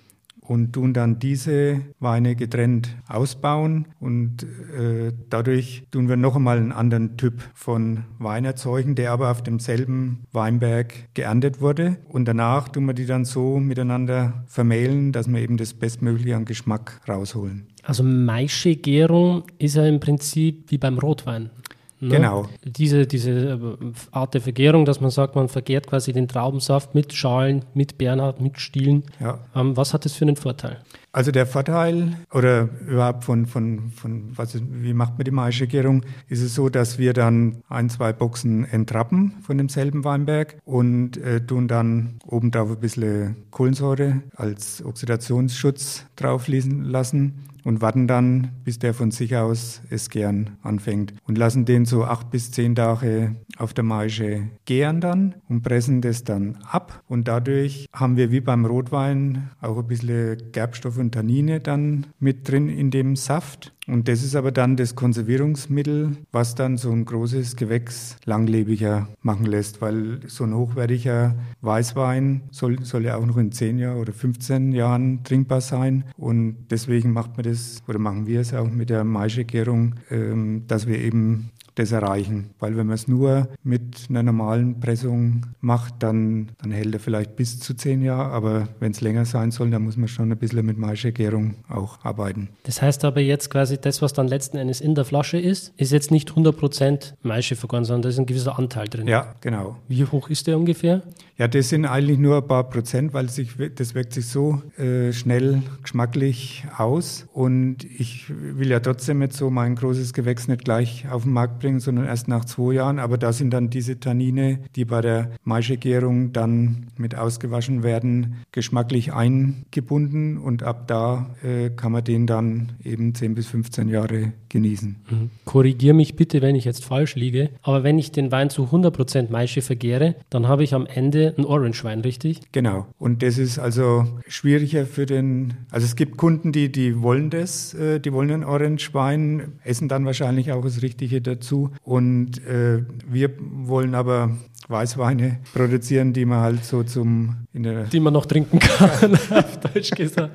Speaker 1: und tun dann diese Weine getrennt ausbauen und äh, dadurch tun wir noch einmal einen anderen Typ von Wein erzeugen, der aber auf demselben Weinberg geerntet wurde und danach tun wir die dann so miteinander vermählen, dass wir eben das Bestmögliche an Geschmack rausholen.
Speaker 2: Also Maische-Gärung ist ja im Prinzip wie beim Rotwein.
Speaker 1: Ne? Genau.
Speaker 2: Diese, diese äh, Art der Vergärung, dass man sagt, man vergärt quasi den Traubensaft mit Schalen, mit Bernhard, mit Stielen. Ja. Ähm, was hat das für einen Vorteil?
Speaker 1: Also der Vorteil oder überhaupt von, von, von was, wie macht man die Maischegärung, ist es so, dass wir dann ein, zwei Boxen entrappen von demselben Weinberg und äh, tun dann oben drauf ein bisschen Kohlensäure als Oxidationsschutz draufließen lassen und warten dann, bis der von sich aus es gern anfängt und lassen den so acht bis zehn Tage auf der Maische gären dann und pressen das dann ab. Und dadurch haben wir wie beim Rotwein auch ein bisschen Gerbstoff und Tannine dann mit drin in dem Saft und das ist aber dann das Konservierungsmittel, was dann so ein großes Gewächs langlebiger machen lässt, weil so ein hochwertiger Weißwein soll, soll ja auch noch in 10 Jahren oder 15 Jahren trinkbar sein. Und deswegen macht man das oder machen wir es auch mit der Maischegärung, ähm, dass wir eben das erreichen. Weil wenn man es nur mit einer normalen Pressung macht, dann, dann hält er vielleicht bis zu zehn Jahre. Aber wenn es länger sein soll, dann muss man schon ein bisschen mit Maischergärung auch arbeiten.
Speaker 2: Das heißt aber jetzt quasi, das, was dann letzten Endes in der Flasche ist, ist jetzt nicht 100% Maische vergoren, sondern da ist ein gewisser Anteil drin.
Speaker 1: Ja, genau.
Speaker 2: Wie hoch ist der ungefähr?
Speaker 1: Ja, das sind eigentlich nur ein paar Prozent, weil sich, das wirkt sich so äh, schnell geschmacklich aus. Und ich will ja trotzdem jetzt so mein großes Gewächs nicht gleich auf den Markt bringen, sondern erst nach zwei Jahren. Aber da sind dann diese Tannine, die bei der Maischegärung dann mit ausgewaschen werden, geschmacklich eingebunden. Und ab da äh, kann man den dann eben 10 bis 15 Jahre genießen.
Speaker 2: Mhm. Korrigiere mich bitte, wenn ich jetzt falsch liege. Aber wenn ich den Wein zu 100% Maische vergäre, dann habe ich am Ende ein Orange-Wein, richtig?
Speaker 1: Genau. Und das ist also schwieriger für den, also es gibt Kunden, die, die wollen das, äh, die wollen einen Orange-Wein, essen dann wahrscheinlich auch das Richtige dazu. Und äh, wir wollen aber Weißweine produzieren, die man halt so zum
Speaker 2: in der die man noch trinken kann, auf Deutsch gesagt.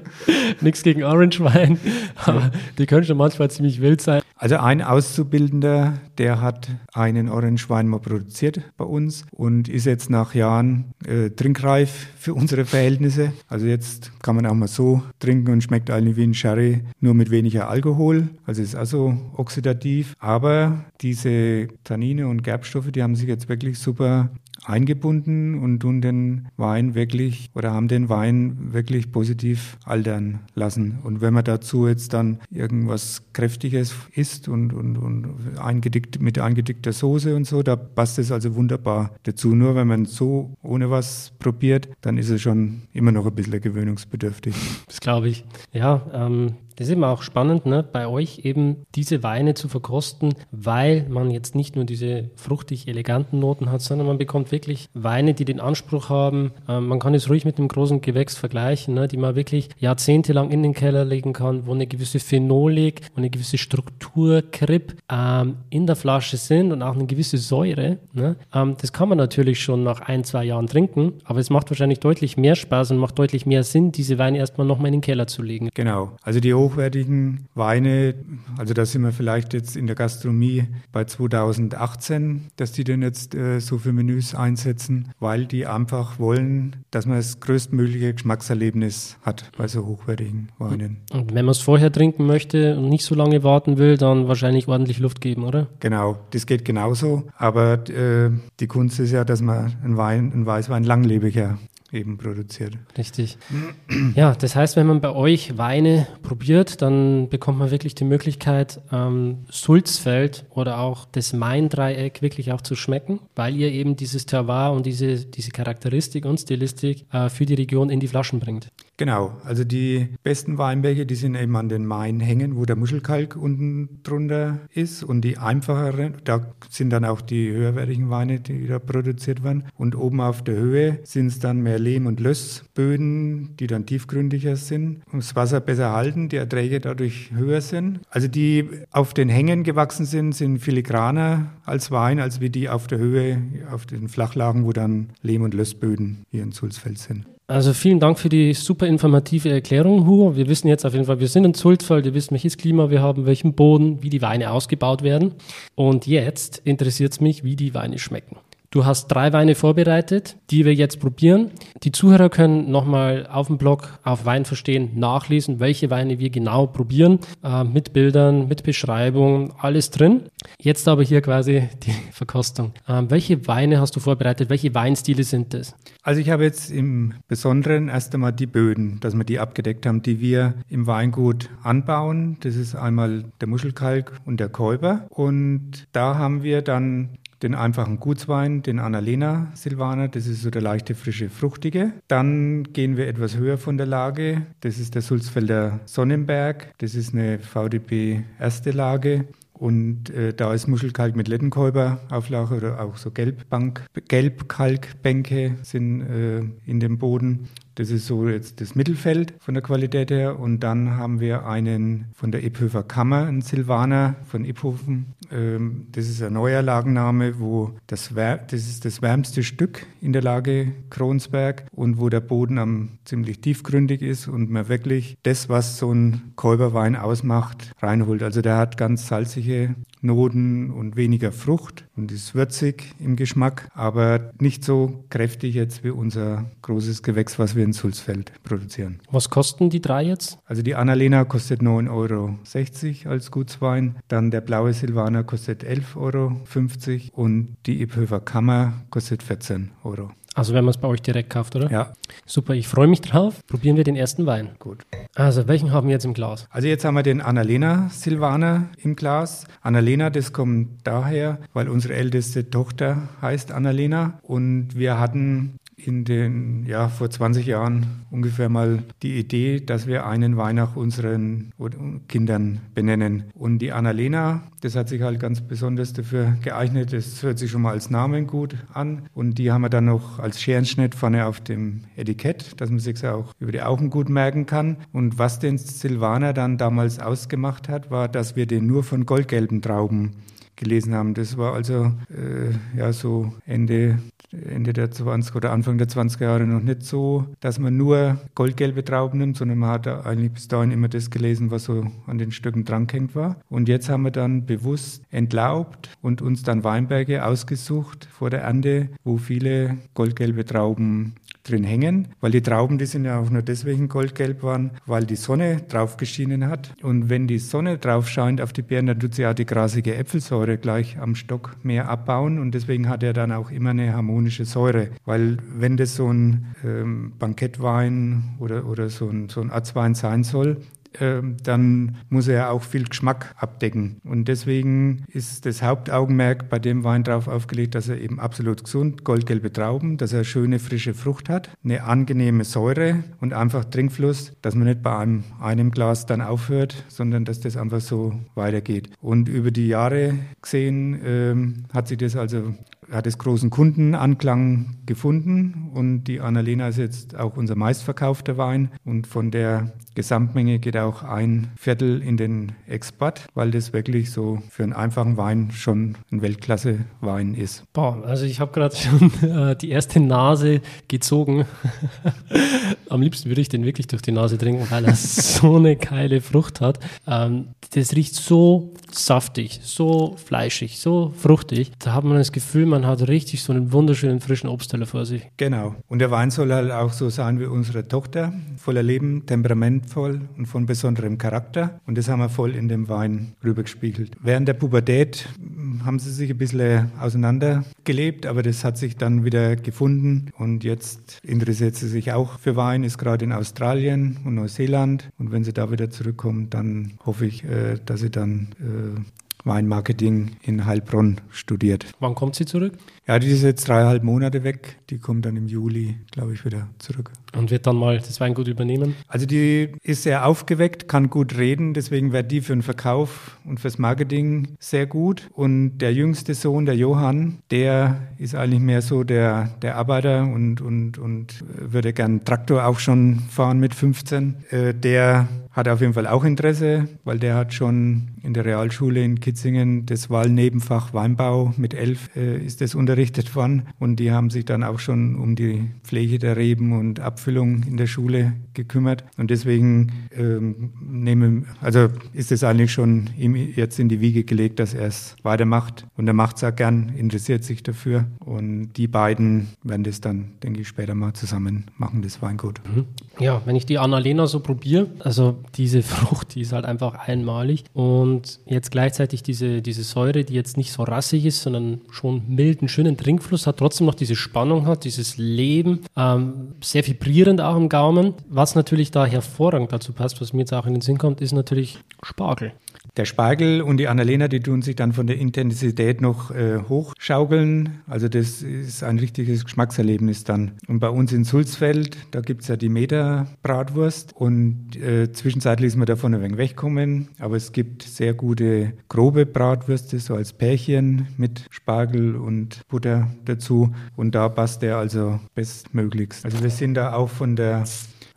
Speaker 2: Nichts gegen Orange Wein, aber die können schon manchmal ziemlich wild sein.
Speaker 1: Also ein Auszubildender, der hat einen Orange Wein mal produziert bei uns und ist jetzt nach Jahren äh, trinkreif für unsere Verhältnisse. Also jetzt kann man auch mal so trinken und schmeckt eigentlich wie ein Sherry, nur mit weniger Alkohol. Also ist also oxidativ. Aber diese Tannine und Gerbstoffe, die haben sich jetzt wirklich super eingebunden und tun den Wein wirklich oder haben den Wein wirklich positiv altern lassen. Und wenn man dazu jetzt dann irgendwas Kräftiges isst und, und, und eingedickt, mit eingedickter Soße und so, da passt es also wunderbar dazu. Nur wenn man so ohne was probiert, dann ist es schon immer noch ein bisschen gewöhnungsbedürftig.
Speaker 2: Das glaube ich. Ja, ähm, das ist immer auch spannend, ne, bei euch eben diese Weine zu verkosten, weil man jetzt nicht nur diese fruchtig eleganten Noten hat, sondern man bekommt wirklich Weine, die den Anspruch haben, äh, man kann es ruhig mit einem großen Gewächs vergleichen, ne, die man wirklich jahrzehntelang in den Keller legen kann, wo eine gewisse Phenolik und eine gewisse Struktur, Kripp ähm, in der Flasche sind und auch eine gewisse Säure. Ne. Ähm, das kann man natürlich schon nach ein, zwei Jahren trinken, aber es macht wahrscheinlich deutlich mehr Spaß und macht deutlich mehr Sinn, diese Weine erstmal nochmal in den Keller zu legen.
Speaker 1: Genau. Also die hochwertigen Weine, also da sind wir vielleicht jetzt in der Gastronomie bei 2018, dass die denn jetzt äh, so für Menüs einsetzen, weil die einfach wollen, dass man das größtmögliche Geschmackserlebnis hat bei so hochwertigen Weinen.
Speaker 2: Und wenn man es vorher trinken möchte und nicht so lange warten will, dann wahrscheinlich ordentlich Luft geben, oder?
Speaker 1: Genau, das geht genauso. Aber äh, die Kunst ist ja, dass man einen Wein, einen Weißwein langlebiger eben produziert.
Speaker 2: Richtig. Ja, das heißt, wenn man bei euch Weine probiert, dann bekommt man wirklich die Möglichkeit, ähm, Sulzfeld oder auch das Main-Dreieck wirklich auch zu schmecken, weil ihr eben dieses Terroir und diese, diese Charakteristik und Stilistik äh, für die Region in die Flaschen bringt.
Speaker 1: Genau, also die besten Weinberge, die sind eben an den Main hängen, wo der Muschelkalk unten drunter ist und die einfacheren, da sind dann auch die höherwertigen Weine, die da produziert werden und oben auf der Höhe sind es dann mehr Lehm- und Lössböden, die dann tiefgründiger sind, um das Wasser besser halten, die Erträge dadurch höher sind. Also die auf den Hängen gewachsen sind, sind filigraner als Wein, als wie die auf der Höhe, auf den Flachlagen, wo dann Lehm- und Lössböden hier in Sulzfeld sind.
Speaker 2: Also vielen Dank für die super informative Erklärung, Hugo. Wir wissen jetzt auf jeden Fall, wir sind in Sulzfeld, wir wissen, welches Klima wir haben, welchen Boden, wie die Weine ausgebaut werden. Und jetzt interessiert es mich, wie die Weine schmecken. Du hast drei Weine vorbereitet, die wir jetzt probieren. Die Zuhörer können nochmal auf dem Blog auf Wein verstehen nachlesen, welche Weine wir genau probieren, äh, mit Bildern, mit Beschreibung, alles drin. Jetzt aber hier quasi die Verkostung. Äh, welche Weine hast du vorbereitet? Welche Weinstile sind das?
Speaker 1: Also ich habe jetzt im Besonderen erst einmal die Böden, dass wir die abgedeckt haben, die wir im Weingut anbauen. Das ist einmal der Muschelkalk und der Käuber. Und da haben wir dann den einfachen Gutswein, den Annalena Silvaner, das ist so der leichte, frische, fruchtige. Dann gehen wir etwas höher von der Lage, das ist der Sulzfelder Sonnenberg, das ist eine VDP erste Lage. Und äh, da ist Muschelkalk mit Lettenkäuberauflage oder auch so Gelbbank, Gelbkalkbänke sind äh, in dem Boden. Das ist so jetzt das Mittelfeld von der Qualität her. Und dann haben wir einen von der Ipphöfer Kammer, einen Silvaner von Iphofen. Ähm, das ist ein neuer Lagenname, wo das, das ist das wärmste Stück in der Lage Kronsberg und wo der Boden am ziemlich tiefgründig ist und man wirklich das, was so ein Käuberwein ausmacht, reinholt. Also der hat ganz salzige Noten und weniger Frucht und ist würzig im Geschmack, aber nicht so kräftig jetzt wie unser großes Gewächs, was wir in Sulzfeld produzieren.
Speaker 2: Was kosten die drei jetzt?
Speaker 1: Also die Annalena kostet 9,60 Euro als Gutswein, dann der blaue Silvaner kostet 11,50 Euro und die Ipphöfer Kammer kostet 14 Euro.
Speaker 2: Also wenn man es bei euch direkt kauft, oder?
Speaker 1: Ja.
Speaker 2: Super, ich freue mich drauf. Probieren wir den ersten Wein.
Speaker 1: Gut.
Speaker 2: Also welchen haben wir jetzt im Glas?
Speaker 1: Also jetzt haben wir den Annalena Silvaner im Glas. Annalena, das kommt daher, weil unsere älteste Tochter heißt Annalena und wir hatten in den, ja, vor 20 Jahren ungefähr mal die Idee, dass wir einen Wein unseren Kindern benennen. Und die Annalena, das hat sich halt ganz besonders dafür geeignet. Das hört sich schon mal als Namen gut an. Und die haben wir dann noch als Scherenschnitt vorne auf dem Etikett, dass man sich auch über die Augen gut merken kann. Und was den Silvaner dann damals ausgemacht hat, war, dass wir den nur von goldgelben Trauben gelesen haben. Das war also äh, ja so Ende Ende der 20 oder Anfang der 20er Jahre noch nicht so, dass man nur goldgelbe Trauben nimmt, sondern man hat eigentlich bis dahin immer das gelesen, was so an den Stücken drangehängt war. Und jetzt haben wir dann bewusst entlaubt und uns dann Weinberge ausgesucht vor der Ernte, wo viele goldgelbe Trauben drin hängen, weil die Trauben, die sind ja auch nur deswegen goldgelb waren, weil die Sonne drauf geschienen hat. Und wenn die Sonne drauf scheint auf die Beeren, dann tut sie auch die grasige Äpfelsäure gleich am Stock mehr abbauen und deswegen hat er dann auch immer eine harmonische Säure. Weil wenn das so ein ähm, Bankettwein oder, oder so ein, so ein Arzwein sein soll, dann muss er auch viel Geschmack abdecken. Und deswegen ist das Hauptaugenmerk bei dem Wein darauf aufgelegt, dass er eben absolut gesund, goldgelbe Trauben, dass er schöne frische Frucht hat, eine angenehme Säure und einfach Trinkfluss, dass man nicht bei einem, einem Glas dann aufhört, sondern dass das einfach so weitergeht. Und über die Jahre gesehen ähm, hat sich das also hat es großen Kundenanklang gefunden und die Annalena ist jetzt auch unser meistverkaufter Wein und von der Gesamtmenge geht auch ein Viertel in den Export, weil das wirklich so für einen einfachen Wein schon ein Weltklasse-Wein ist.
Speaker 2: Boah, also ich habe gerade schon äh, die erste Nase gezogen. Am liebsten würde ich den wirklich durch die Nase trinken, weil er so eine geile Frucht hat. Ähm, das riecht so saftig, so fleischig, so fruchtig. Da hat man das Gefühl, man hat richtig so einen wunderschönen frischen Obstteller vor sich.
Speaker 1: Genau. Und der Wein soll halt auch so sein wie unsere Tochter, voller Leben, temperamentvoll und von besonderem Charakter. Und das haben wir voll in dem Wein rübergespiegelt. Während der Pubertät haben sie sich ein bisschen auseinandergelebt, aber das hat sich dann wieder gefunden. Und jetzt interessiert sie sich auch für Wein, ist gerade in Australien und Neuseeland. Und wenn sie da wieder zurückkommt, dann hoffe ich, äh, dass sie dann äh, Weinmarketing in Heilbronn studiert.
Speaker 2: Wann kommt sie zurück?
Speaker 1: Ja, die ist jetzt dreieinhalb Monate weg. Die kommt dann im Juli, glaube ich, wieder zurück.
Speaker 2: Und wird dann mal das Weingut übernehmen?
Speaker 1: Also die ist sehr aufgeweckt, kann gut reden, deswegen wäre die für den Verkauf und fürs Marketing sehr gut. Und der jüngste Sohn, der Johann, der ist eigentlich mehr so der, der Arbeiter und, und, und würde gern Traktor auch schon fahren mit 15. Äh, der hat auf jeden Fall auch Interesse, weil der hat schon in der Realschule in Kitzingen das Wahlnebenfach Weinbau mit elf äh, ist das unterrichtet worden und die haben sich dann auch schon um die Pflege der Reben und Abfüllung in der Schule gekümmert und deswegen ähm, nehmen, also ist es eigentlich schon ihm jetzt in die Wiege gelegt, dass er es weitermacht und er macht es auch gern, interessiert sich dafür und die beiden werden das dann, denke ich, später mal zusammen machen, das Weingut.
Speaker 2: Mhm. Ja, wenn ich die Annalena so probiere, also diese Frucht, die ist halt einfach einmalig. Und jetzt gleichzeitig diese, diese Säure, die jetzt nicht so rassig ist, sondern schon mild, einen schönen Trinkfluss hat, trotzdem noch diese Spannung hat, dieses Leben, ähm, sehr vibrierend auch im Gaumen. Was natürlich da hervorragend dazu passt, was mir jetzt auch in den Sinn kommt, ist natürlich Spargel.
Speaker 1: Der Spargel und die Annalena, die tun sich dann von der Intensität noch äh, hochschaukeln. Also das ist ein richtiges Geschmackserlebnis dann. Und bei uns in Sulzfeld, da gibt es ja die Meter-Bratwurst und äh, zwischenzeitlich ist man davon ein wenig weggekommen. Aber es gibt sehr gute grobe Bratwürste, so als Pärchen mit Spargel und Butter dazu. Und da passt der also bestmöglichst. Also wir sind da auch von der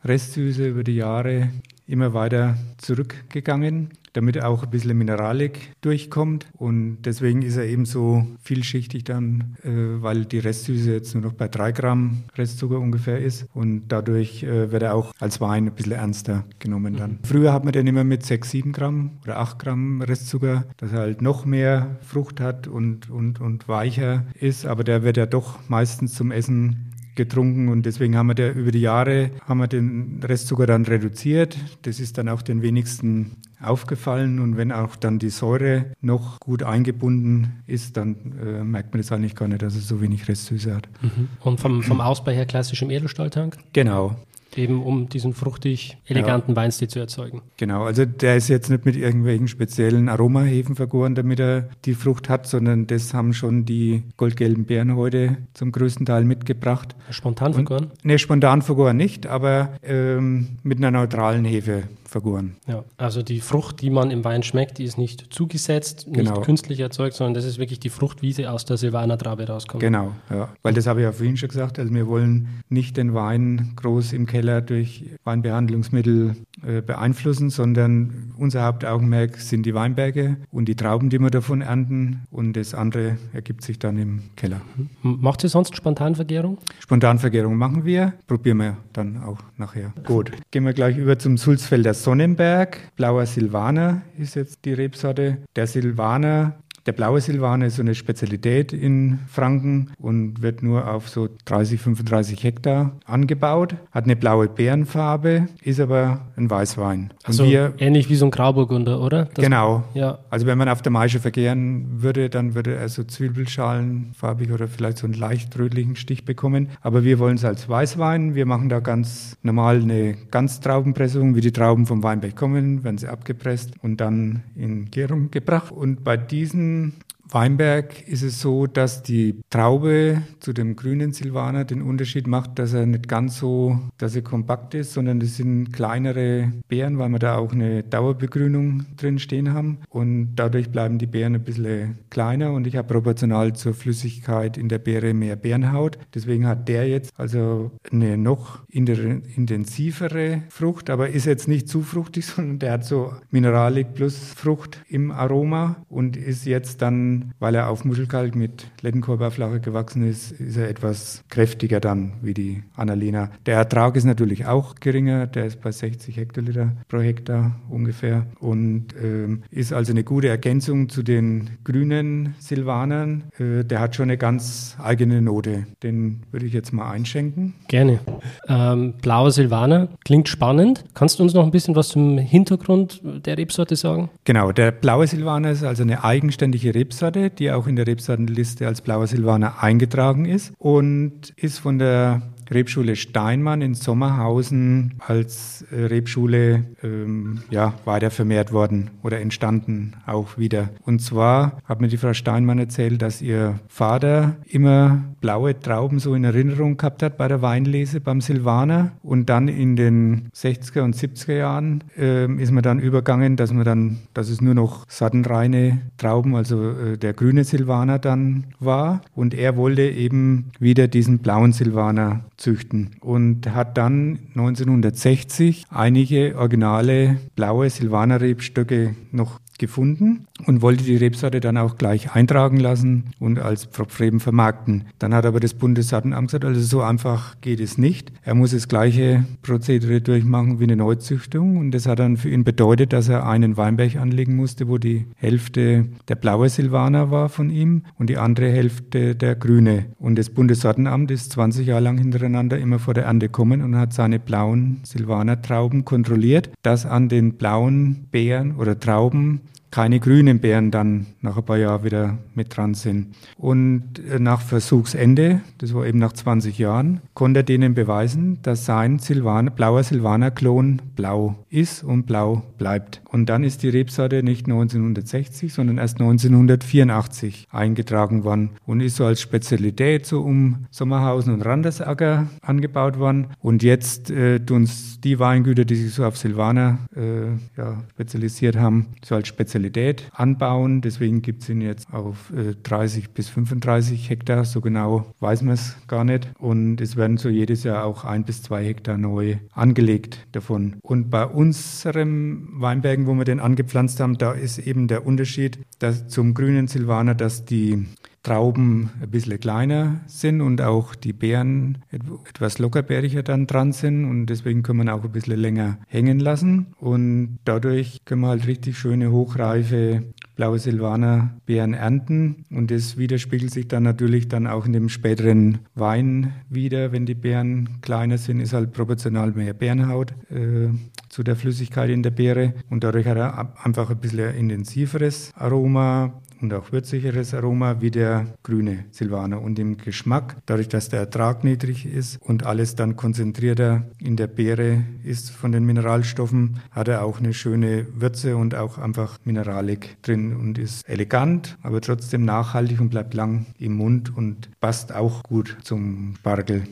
Speaker 1: Restsüße über die Jahre immer weiter zurückgegangen damit auch ein bisschen Mineralik durchkommt. Und deswegen ist er eben so vielschichtig dann, äh, weil die Restsüße jetzt nur noch bei drei Gramm Restzucker ungefähr ist. Und dadurch äh, wird er auch als Wein ein bisschen ernster genommen dann. Mhm. Früher hat man den immer mit sechs, sieben Gramm oder acht Gramm Restzucker, dass er halt noch mehr Frucht hat und, und, und weicher ist. Aber der wird ja doch meistens zum Essen getrunken und deswegen haben wir der, über die Jahre haben wir den Restzucker dann reduziert. Das ist dann auch den wenigsten aufgefallen und wenn auch dann die Säure noch gut eingebunden ist, dann äh, merkt man das eigentlich gar nicht, dass es so wenig Restsüße hat.
Speaker 2: Mhm. Und vom, vom Ausbau her klassisch im Edelstahltank?
Speaker 1: Genau
Speaker 2: eben um diesen fruchtig eleganten ja. Weinstil zu erzeugen.
Speaker 1: Genau, also der ist jetzt nicht mit irgendwelchen speziellen Aromahefen vergoren, damit er die Frucht hat, sondern das haben schon die goldgelben Beeren heute zum größten Teil mitgebracht.
Speaker 2: Spontan vergoren?
Speaker 1: Ne, spontan vergoren nicht, aber ähm, mit einer neutralen Hefe vergoren.
Speaker 2: Ja, also die Frucht, die man im Wein schmeckt, die ist nicht zugesetzt, nicht genau. künstlich erzeugt, sondern das ist wirklich die Frucht, wie sie aus der Silvaner Traube rauskommt.
Speaker 1: Genau, ja. Weil das habe ich ja vorhin schon gesagt, also wir wollen nicht den Wein groß im Keller durch Weinbehandlungsmittel äh, beeinflussen, sondern unser Hauptaugenmerk sind die Weinberge und die Trauben, die wir davon ernten und das andere ergibt sich dann im Keller.
Speaker 2: Macht ihr sonst Spontanvergärung?
Speaker 1: Spontanvergärung machen wir, probieren wir dann auch nachher. Gut, gehen wir gleich über zum Sulzfelder Sonnenberg. Blauer Silvaner ist jetzt die Rebsorte. Der Silvaner der blaue Silvaner ist so eine Spezialität in Franken und wird nur auf so 30, 35 Hektar angebaut, hat eine blaue Beerenfarbe, ist aber ein Weißwein.
Speaker 2: Also ähnlich wie so ein Grauburgunder, oder?
Speaker 1: Das, genau. Ja. Also wenn man auf der Maische vergären würde, dann würde er so Zwiebelschalenfarbig oder vielleicht so einen leicht rötlichen Stich bekommen. Aber wir wollen es als Weißwein. Wir machen da ganz normal eine Ganztraubenpressung, wie die Trauben vom Weinberg kommen, werden sie abgepresst und dann in Gärung gebracht. Und bei diesen in Weinberg ist es so, dass die Traube zu dem grünen Silvaner den Unterschied macht, dass er nicht ganz so, dass er kompakt ist, sondern das sind kleinere Beeren, weil wir da auch eine Dauerbegrünung drin stehen haben. Und dadurch bleiben die Beeren ein bisschen kleiner und ich habe proportional zur Flüssigkeit in der Beere mehr Beerenhaut. Deswegen hat der jetzt also eine noch intensivere Frucht, aber ist jetzt nicht zu fruchtig, sondern der hat so Mineralik plus Frucht im Aroma und ist jetzt dann weil er auf Muschelkalk mit Lettenkorberflache gewachsen ist, ist er etwas kräftiger dann wie die Annalena. Der Ertrag ist natürlich auch geringer, der ist bei 60 Hektoliter pro Hektar ungefähr und ähm, ist also eine gute Ergänzung zu den grünen Silvanern. Äh, der hat schon eine ganz eigene Note. Den würde ich jetzt mal einschenken.
Speaker 2: Gerne. Ähm, blauer Silvaner klingt spannend. Kannst du uns noch ein bisschen was zum Hintergrund der Rebsorte sagen?
Speaker 1: Genau, der blaue Silvaner ist also eine eigenständige Rebsorte Rebsorte, die auch in der Rebsortenliste als blauer Silvaner eingetragen ist und ist von der Rebschule Steinmann in Sommerhausen als äh, Rebschule ähm, ja, weiter vermehrt worden oder entstanden auch wieder. Und zwar hat mir die Frau Steinmann erzählt, dass ihr Vater immer blaue Trauben so in Erinnerung gehabt hat bei der Weinlese beim Silvaner. Und dann in den 60er und 70er Jahren äh, ist man dann übergangen, dass man dann, dass es nur noch sattenreine Trauben, also äh, der grüne Silvaner dann war. Und er wollte eben wieder diesen blauen Silvaner züchten. Und hat dann 1960 einige originale blaue Silvaner-Rebstöcke noch gefunden und wollte die Rebsorte dann auch gleich eintragen lassen und als Pfropfreben vermarkten. Dann hat aber das Bundesartenamt gesagt, also so einfach geht es nicht. Er muss das gleiche Prozedere durchmachen wie eine Neuzüchtung und das hat dann für ihn bedeutet, dass er einen Weinberg anlegen musste, wo die Hälfte der blaue Silvaner war von ihm und die andere Hälfte der grüne. Und das Bundessortenamt ist 20 Jahre lang hintereinander immer vor der Ernte gekommen und hat seine blauen Silvaner Trauben kontrolliert, dass an den blauen Beeren oder Trauben keine grünen Beeren dann nach ein paar Jahren wieder mit dran sind. Und äh, nach Versuchsende, das war eben nach 20 Jahren, konnte er denen beweisen, dass sein Silvan, blauer Silvaner-Klon blau ist und blau bleibt. Und dann ist die Rebsorte nicht 1960, sondern erst 1984 eingetragen worden und ist so als Spezialität so um Sommerhausen und Randersacker angebaut worden. Und jetzt äh, tun die Weingüter, die sich so auf Silvaner äh, ja, spezialisiert haben, so als Spezialität Qualität anbauen. Deswegen gibt es ihn jetzt auf äh, 30 bis 35 Hektar. So genau weiß man es gar nicht. Und es werden so jedes Jahr auch ein bis zwei Hektar neu angelegt davon. Und bei unserem Weinbergen, wo wir den angepflanzt haben, da ist eben der Unterschied dass zum grünen Silvaner, dass die Trauben ein bisschen kleiner sind und auch die Beeren etwas lockerbäriger dann dran sind und deswegen können wir auch ein bisschen länger hängen lassen. Und dadurch können wir halt richtig schöne hochreife blaue Silvaner Beeren ernten. Und das widerspiegelt sich dann natürlich dann auch in dem späteren Wein wieder, wenn die Beeren kleiner sind, ist halt proportional mehr Beerenhaut äh, zu der Flüssigkeit in der Beere. Und dadurch hat er einfach ein bisschen intensiveres Aroma und auch würzigeres Aroma wie der grüne Silvaner. Und im Geschmack, dadurch, dass der Ertrag niedrig ist und alles dann konzentrierter in der Beere ist von den Mineralstoffen, hat er auch eine schöne Würze und auch einfach Mineralik drin und ist elegant, aber trotzdem nachhaltig und bleibt lang im Mund und passt auch gut zum Spargel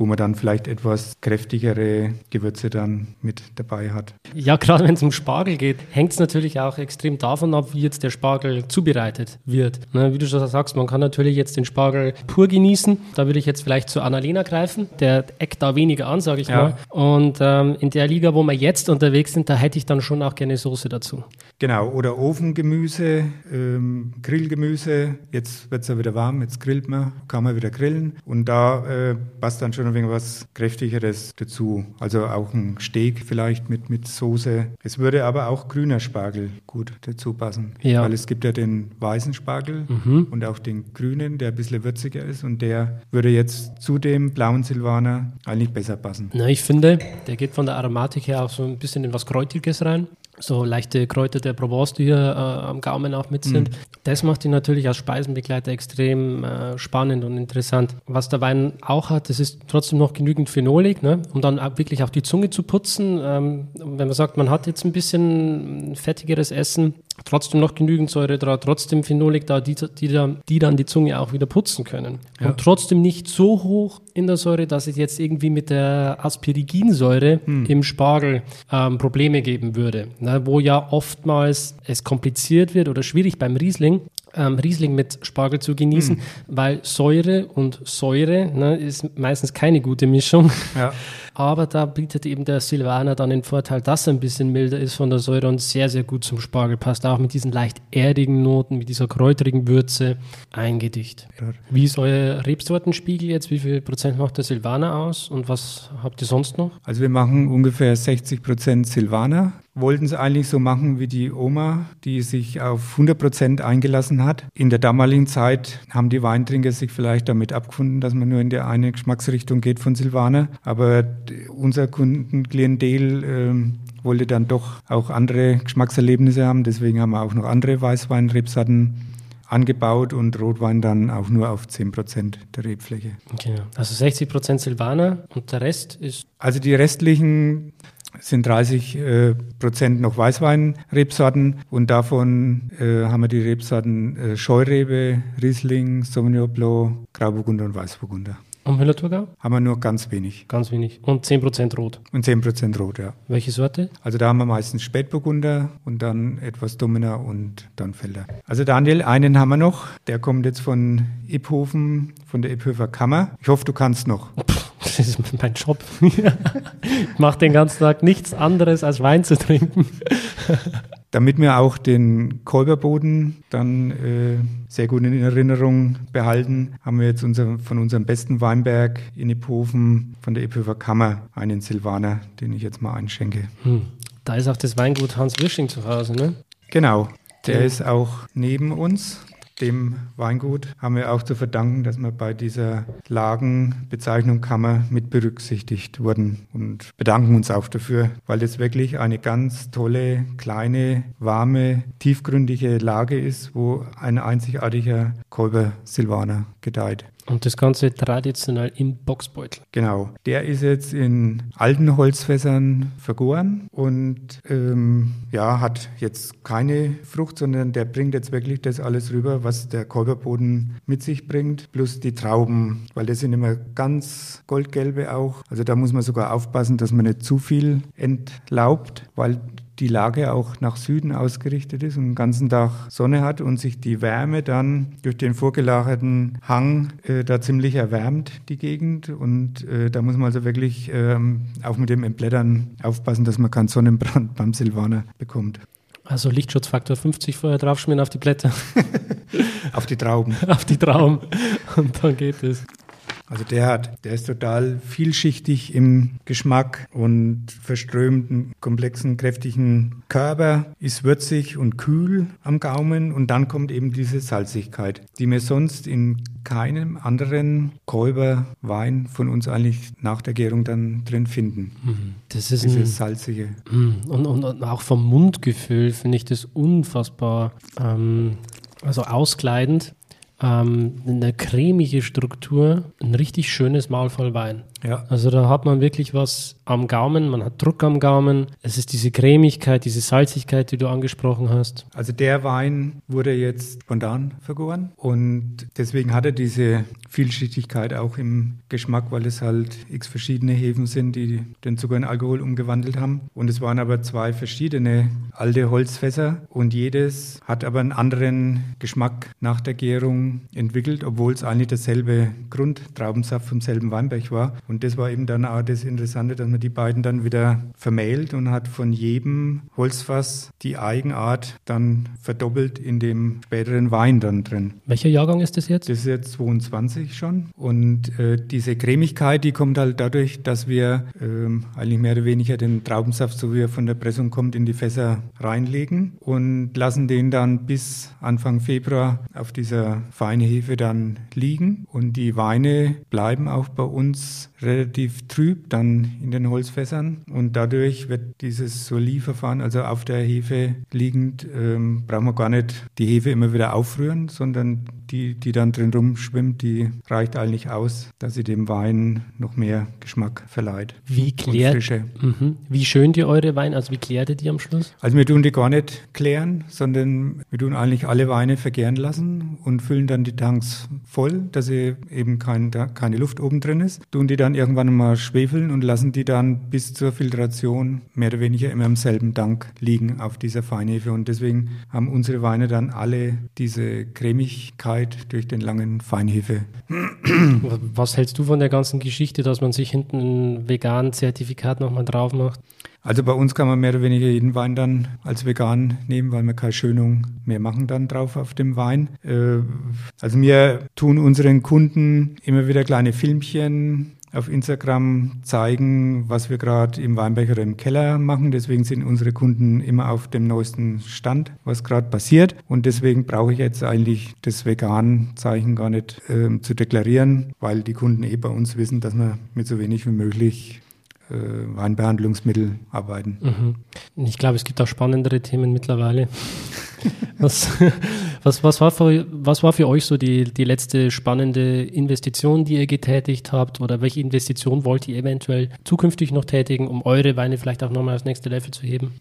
Speaker 1: wo man dann vielleicht etwas kräftigere Gewürze dann mit dabei hat.
Speaker 2: Ja, gerade wenn es um Spargel geht, hängt es natürlich auch extrem davon ab, wie jetzt der Spargel zubereitet wird. Ne, wie du schon sagst, man kann natürlich jetzt den Spargel pur genießen. Da würde ich jetzt vielleicht zu Annalena greifen. Der eckt da weniger an, sage ich ja. mal. Und ähm, in der Liga, wo wir jetzt unterwegs sind, da hätte ich dann schon auch gerne Soße dazu.
Speaker 1: Genau, oder Ofengemüse, ähm, Grillgemüse. Jetzt wird es ja wieder warm, jetzt grillt man, kann man wieder grillen. Und da äh, passt dann schon ein wenig was Kräftigeres dazu. Also auch ein Steak vielleicht mit, mit Soße. Es würde aber auch grüner Spargel gut dazu passen. Ja. Weil es gibt ja den weißen Spargel mhm. und auch den grünen, der ein bisschen würziger ist. Und der würde jetzt zu dem blauen Silvaner eigentlich besser passen.
Speaker 2: Na, ich finde, der geht von der Aromatik her auch so ein bisschen in was Kräutiges rein so leichte Kräuter der Provence, die hier äh, am Gaumen auch mit sind. Mhm. Das macht ihn natürlich als Speisenbegleiter extrem äh, spannend und interessant. Was der Wein auch hat, das ist trotzdem noch genügend Phenolik, ne? um dann auch wirklich auch die Zunge zu putzen. Ähm, wenn man sagt, man hat jetzt ein bisschen fettigeres Essen, trotzdem noch genügend Säure da, trotzdem Phenolik da, die, die, die dann die Zunge auch wieder putzen können. Ja. Und trotzdem nicht so hoch in der Säure, dass es jetzt irgendwie mit der Aspiriginsäure hm. im Spargel ähm, Probleme geben würde. Ne, wo ja oftmals es kompliziert wird oder schwierig beim Riesling, ähm, Riesling mit Spargel zu genießen, mm. weil Säure und Säure ne, ist meistens keine gute Mischung. Ja. Aber da bietet eben der Silvaner dann den Vorteil, dass er ein bisschen milder ist von der Säure und sehr, sehr gut zum Spargel passt. Auch mit diesen leicht erdigen Noten, mit dieser kräuterigen Würze. Ein Gedicht. Wie ist euer Rebsortenspiegel jetzt? Wie viel Prozent macht der Silvaner aus und was habt ihr sonst noch?
Speaker 1: Also wir machen ungefähr 60 Prozent Silvaner, wollten es eigentlich so machen wie die Oma, die sich auf 100 Prozent eingelassen hat. In der damaligen Zeit haben die Weintrinker sich vielleicht damit abgefunden, dass man nur in der eine Geschmacksrichtung geht von Silvaner. Aber unser Kundenklientel äh, wollte dann doch auch andere Geschmackserlebnisse haben. Deswegen haben wir auch noch andere Weißweinrebsorten angebaut und Rotwein dann auch nur auf 10 Prozent der Rebfläche.
Speaker 2: Okay, also 60 Prozent Silvaner und der Rest ist?
Speaker 1: Also die restlichen sind 30 äh, Prozent noch Weißweinrebsorten und davon äh, haben wir die Rebsorten äh, Scheurebe, Riesling, Sauvignon Blanc, Grauburgunder und Weißburgunder.
Speaker 2: Und Müller-Thurgau?
Speaker 1: Haben wir nur ganz wenig.
Speaker 2: Ganz wenig. Und 10% Rot?
Speaker 1: Und 10% Rot, ja.
Speaker 2: Welche Sorte?
Speaker 1: Also da haben wir meistens Spätburgunder und dann etwas Dummener und dann Felder. Also Daniel, einen haben wir noch. Der kommt jetzt von Iphofen, von der Iphöfer Kammer. Ich hoffe, du kannst noch.
Speaker 2: Das ist mein Job. ich mache den ganzen Tag nichts anderes als Wein zu trinken.
Speaker 1: Damit wir auch den Kolberboden dann äh, sehr gut in Erinnerung behalten, haben wir jetzt unser, von unserem besten Weinberg in Iphofen von der Iphofer Kammer einen Silvaner, den ich jetzt mal einschenke. Hm.
Speaker 2: Da ist auch das Weingut Hans Wirsching zu Hause, ne?
Speaker 1: Genau. Der ist auch neben uns dem Weingut haben wir auch zu verdanken, dass wir bei dieser Lagenbezeichnung Kammer mit berücksichtigt wurden und bedanken uns auch dafür, weil das wirklich eine ganz tolle, kleine, warme, tiefgründige Lage ist, wo ein einzigartiger Kolber Silvaner gedeiht.
Speaker 2: Und das Ganze traditionell im Boxbeutel.
Speaker 1: Genau. Der ist jetzt in alten Holzfässern vergoren und ähm, ja, hat jetzt keine Frucht, sondern der bringt jetzt wirklich das alles rüber, was der Kolberboden mit sich bringt, plus die Trauben, weil das sind immer ganz goldgelbe auch. Also da muss man sogar aufpassen, dass man nicht zu viel entlaubt, weil die Lage auch nach Süden ausgerichtet ist und den ganzen Tag Sonne hat und sich die Wärme dann durch den vorgelagerten Hang äh, da ziemlich erwärmt, die Gegend. Und äh, da muss man also wirklich ähm, auch mit dem Entblättern aufpassen, dass man keinen Sonnenbrand beim Silvaner bekommt.
Speaker 2: Also Lichtschutzfaktor 50 vorher draufschmieren auf die Blätter.
Speaker 1: auf die Trauben.
Speaker 2: auf die Trauben. Und dann geht es.
Speaker 1: Also der hat, der ist total vielschichtig im Geschmack und verströmt einen komplexen, kräftigen Körper, ist würzig und kühl am Gaumen und dann kommt eben diese Salzigkeit, die wir sonst in keinem anderen Kolberwein von uns eigentlich nach der Gärung dann drin finden.
Speaker 2: Mhm. Das ist diese ein, salzige. Mhm. Und, und, und, auch vom Mundgefühl finde ich das unfassbar ähm, also auskleidend ähm, eine cremige Struktur, ein richtig schönes Maul voll Wein. Ja. Also da hat man wirklich was am Gaumen, man hat Druck am Gaumen. Es ist diese Cremigkeit, diese Salzigkeit, die du angesprochen hast.
Speaker 1: Also der Wein wurde jetzt spontan vergoren und deswegen hat er diese Vielschichtigkeit auch im Geschmack, weil es halt x verschiedene Hefen sind, die den Zucker in Alkohol umgewandelt haben. Und es waren aber zwei verschiedene alte Holzfässer und jedes hat aber einen anderen Geschmack nach der Gärung entwickelt, obwohl es eigentlich derselbe Grundtraubensaft vom selben Weinberg war. Und das war eben dann auch das Interessante, dass man die beiden dann wieder vermählt und hat von jedem Holzfass die Eigenart dann verdoppelt in dem späteren Wein dann drin.
Speaker 2: Welcher Jahrgang ist das jetzt?
Speaker 1: Das ist jetzt 22 schon. Und äh, diese Cremigkeit, die kommt halt dadurch, dass wir ähm, eigentlich mehr oder weniger den Traubensaft, so wie er von der Pressung kommt, in die Fässer reinlegen und lassen den dann bis Anfang Februar auf dieser feinen Hefe dann liegen. Und die Weine bleiben auch bei uns relativ trüb dann in den Holzfässern und dadurch wird dieses Soli-Verfahren, also auf der Hefe liegend, ähm, brauchen wir gar nicht die Hefe immer wieder aufrühren, sondern die, die dann drin rumschwimmt, die reicht eigentlich aus, dass sie dem Wein noch mehr Geschmack verleiht.
Speaker 2: Wie klärt, mhm. wie schön die eure Weine, also wie klärt ihr die am Schluss?
Speaker 1: Also wir tun die gar nicht klären, sondern wir tun eigentlich alle Weine vergären lassen und füllen dann die Tanks voll, dass sie eben kein, keine Luft oben drin ist, tun die dann irgendwann mal schwefeln und lassen die dann bis zur Filtration mehr oder weniger immer im selben Tank liegen auf dieser Feinhefe und deswegen haben unsere Weine dann alle diese Cremigkeit durch den langen Feinhefe.
Speaker 2: Was hältst du von der ganzen Geschichte, dass man sich hinten ein veganes Zertifikat nochmal drauf macht?
Speaker 1: Also bei uns kann man mehr oder weniger jeden Wein dann als vegan nehmen, weil wir keine Schönung mehr machen dann drauf auf dem Wein. Äh, also wir tun unseren Kunden immer wieder kleine Filmchen auf Instagram zeigen, was wir gerade im Weinberg oder im Keller machen. Deswegen sind unsere Kunden immer auf dem neuesten Stand, was gerade passiert. Und deswegen brauche ich jetzt eigentlich das Vegan-Zeichen gar nicht äh, zu deklarieren, weil die Kunden eh bei uns wissen, dass wir mit so wenig wie möglich Weinbehandlungsmittel arbeiten.
Speaker 2: Mhm. Ich glaube, es gibt auch spannendere Themen mittlerweile. was, was, was, war für, was war für euch so die, die letzte spannende Investition, die ihr getätigt habt? Oder welche Investition wollt ihr eventuell zukünftig noch tätigen, um eure Weine vielleicht auch nochmal aufs nächste Level zu heben?